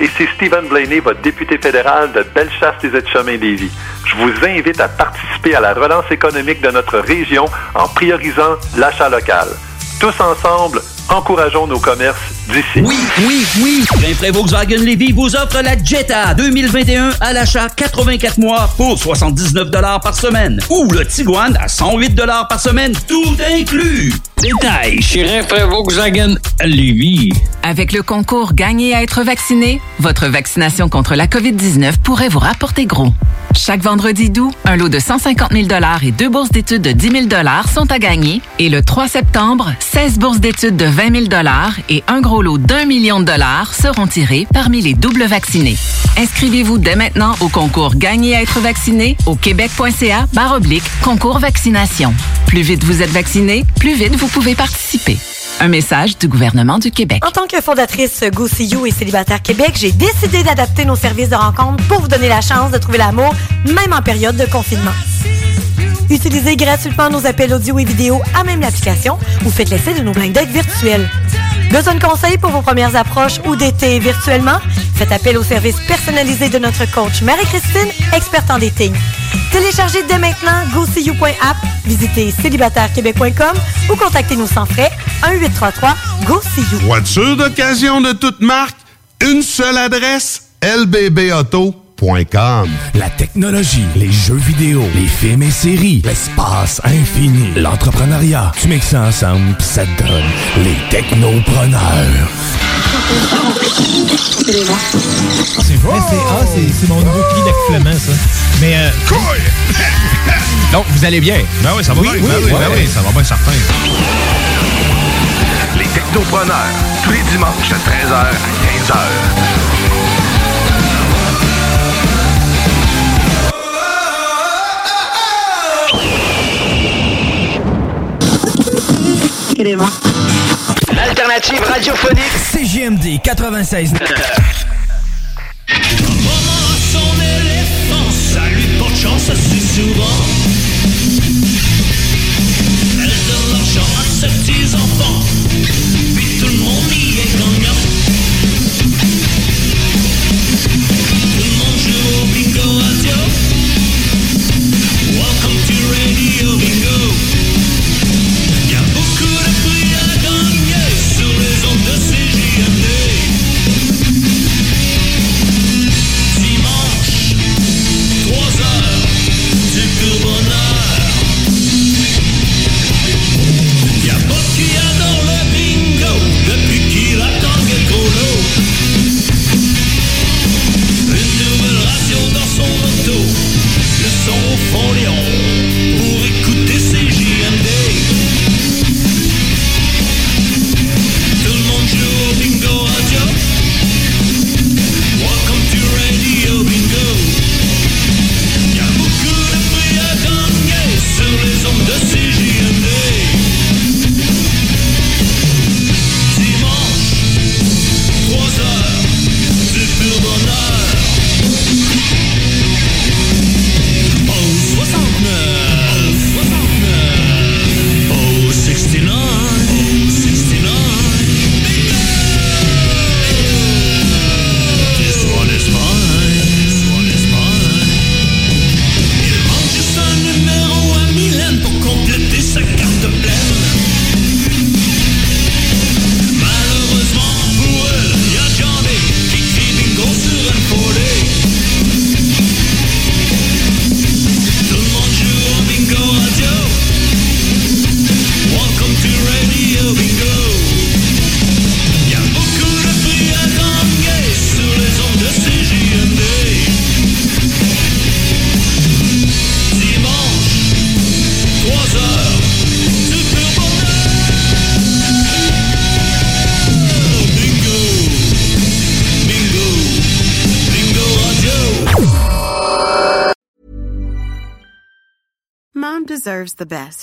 ici Stephen Blaney, votre député fédéral de Bellechasse des Aides-Chemins Lévis. Je vous invite à participer à la relance économique de notre région en priorisant l'achat local. Tous ensemble, encourageons nos commerces d'ici. Oui, oui, oui. Rainfray Volkswagen Lévy vous offre la Jetta 2021 à l'achat 84 mois pour 79 par semaine. Ou le Tiguan à 108 par semaine, tout inclus. Détail chez Rainfray Volkswagen Lévy. Avec le concours Gagner à être vacciné, votre vaccination contre la COVID-19 pourrait vous rapporter gros. Chaque vendredi doux, un lot de 150 000 et deux bourses d'études de 10 000 sont à gagner. Et le 3 septembre, 16 bourses d'études de 20 000 et un gros lot d'un million de dollars seront tirés parmi les doubles vaccinés. Inscrivez-vous dès maintenant au concours Gagner à être vacciné au québec.ca oblique concours vaccination. Plus vite vous êtes vacciné, plus vite vous pouvez participer. Un message du gouvernement du Québec. En tant que fondatrice Go See You et Célibataire Québec, j'ai décidé d'adapter nos services de rencontre pour vous donner la chance de trouver l'amour, même en période de confinement. Utilisez gratuitement nos appels audio et vidéo à même l'application ou faites l'essai de nos blind dates virtuels. Besoin de conseils pour vos premières approches ou d'été virtuellement? Faites appel au service personnalisé de notre coach Marie-Christine, experte en dating. Téléchargez dès maintenant GoSeeYou.app, visitez célibatairequebec.com ou contactez-nous sans frais 1-833-GO-SEE-YOU. Voiture d'occasion de toute marque, une seule adresse, La technologie, les jeux vidéo, les films et séries, l'espace infini, l'entrepreneuriat. Tu mixes ça ensemble, pis ça te donne les technopreneurs. C'est vrai? C'est ah, c'est- c'est mon nouveau cri d'accouplement, ça. Mais. Euh, Donc, vous allez bien? Ben oui, ça va Oui, bien. oui, ben oui, ouais. ben oui, ça va bien certain. Les Technopreneurs, tous les dimanches de 13h à 15h. Alternative radiophonique. CGMD 96. son éléphant, ça lui porte chance assez souvent. The best,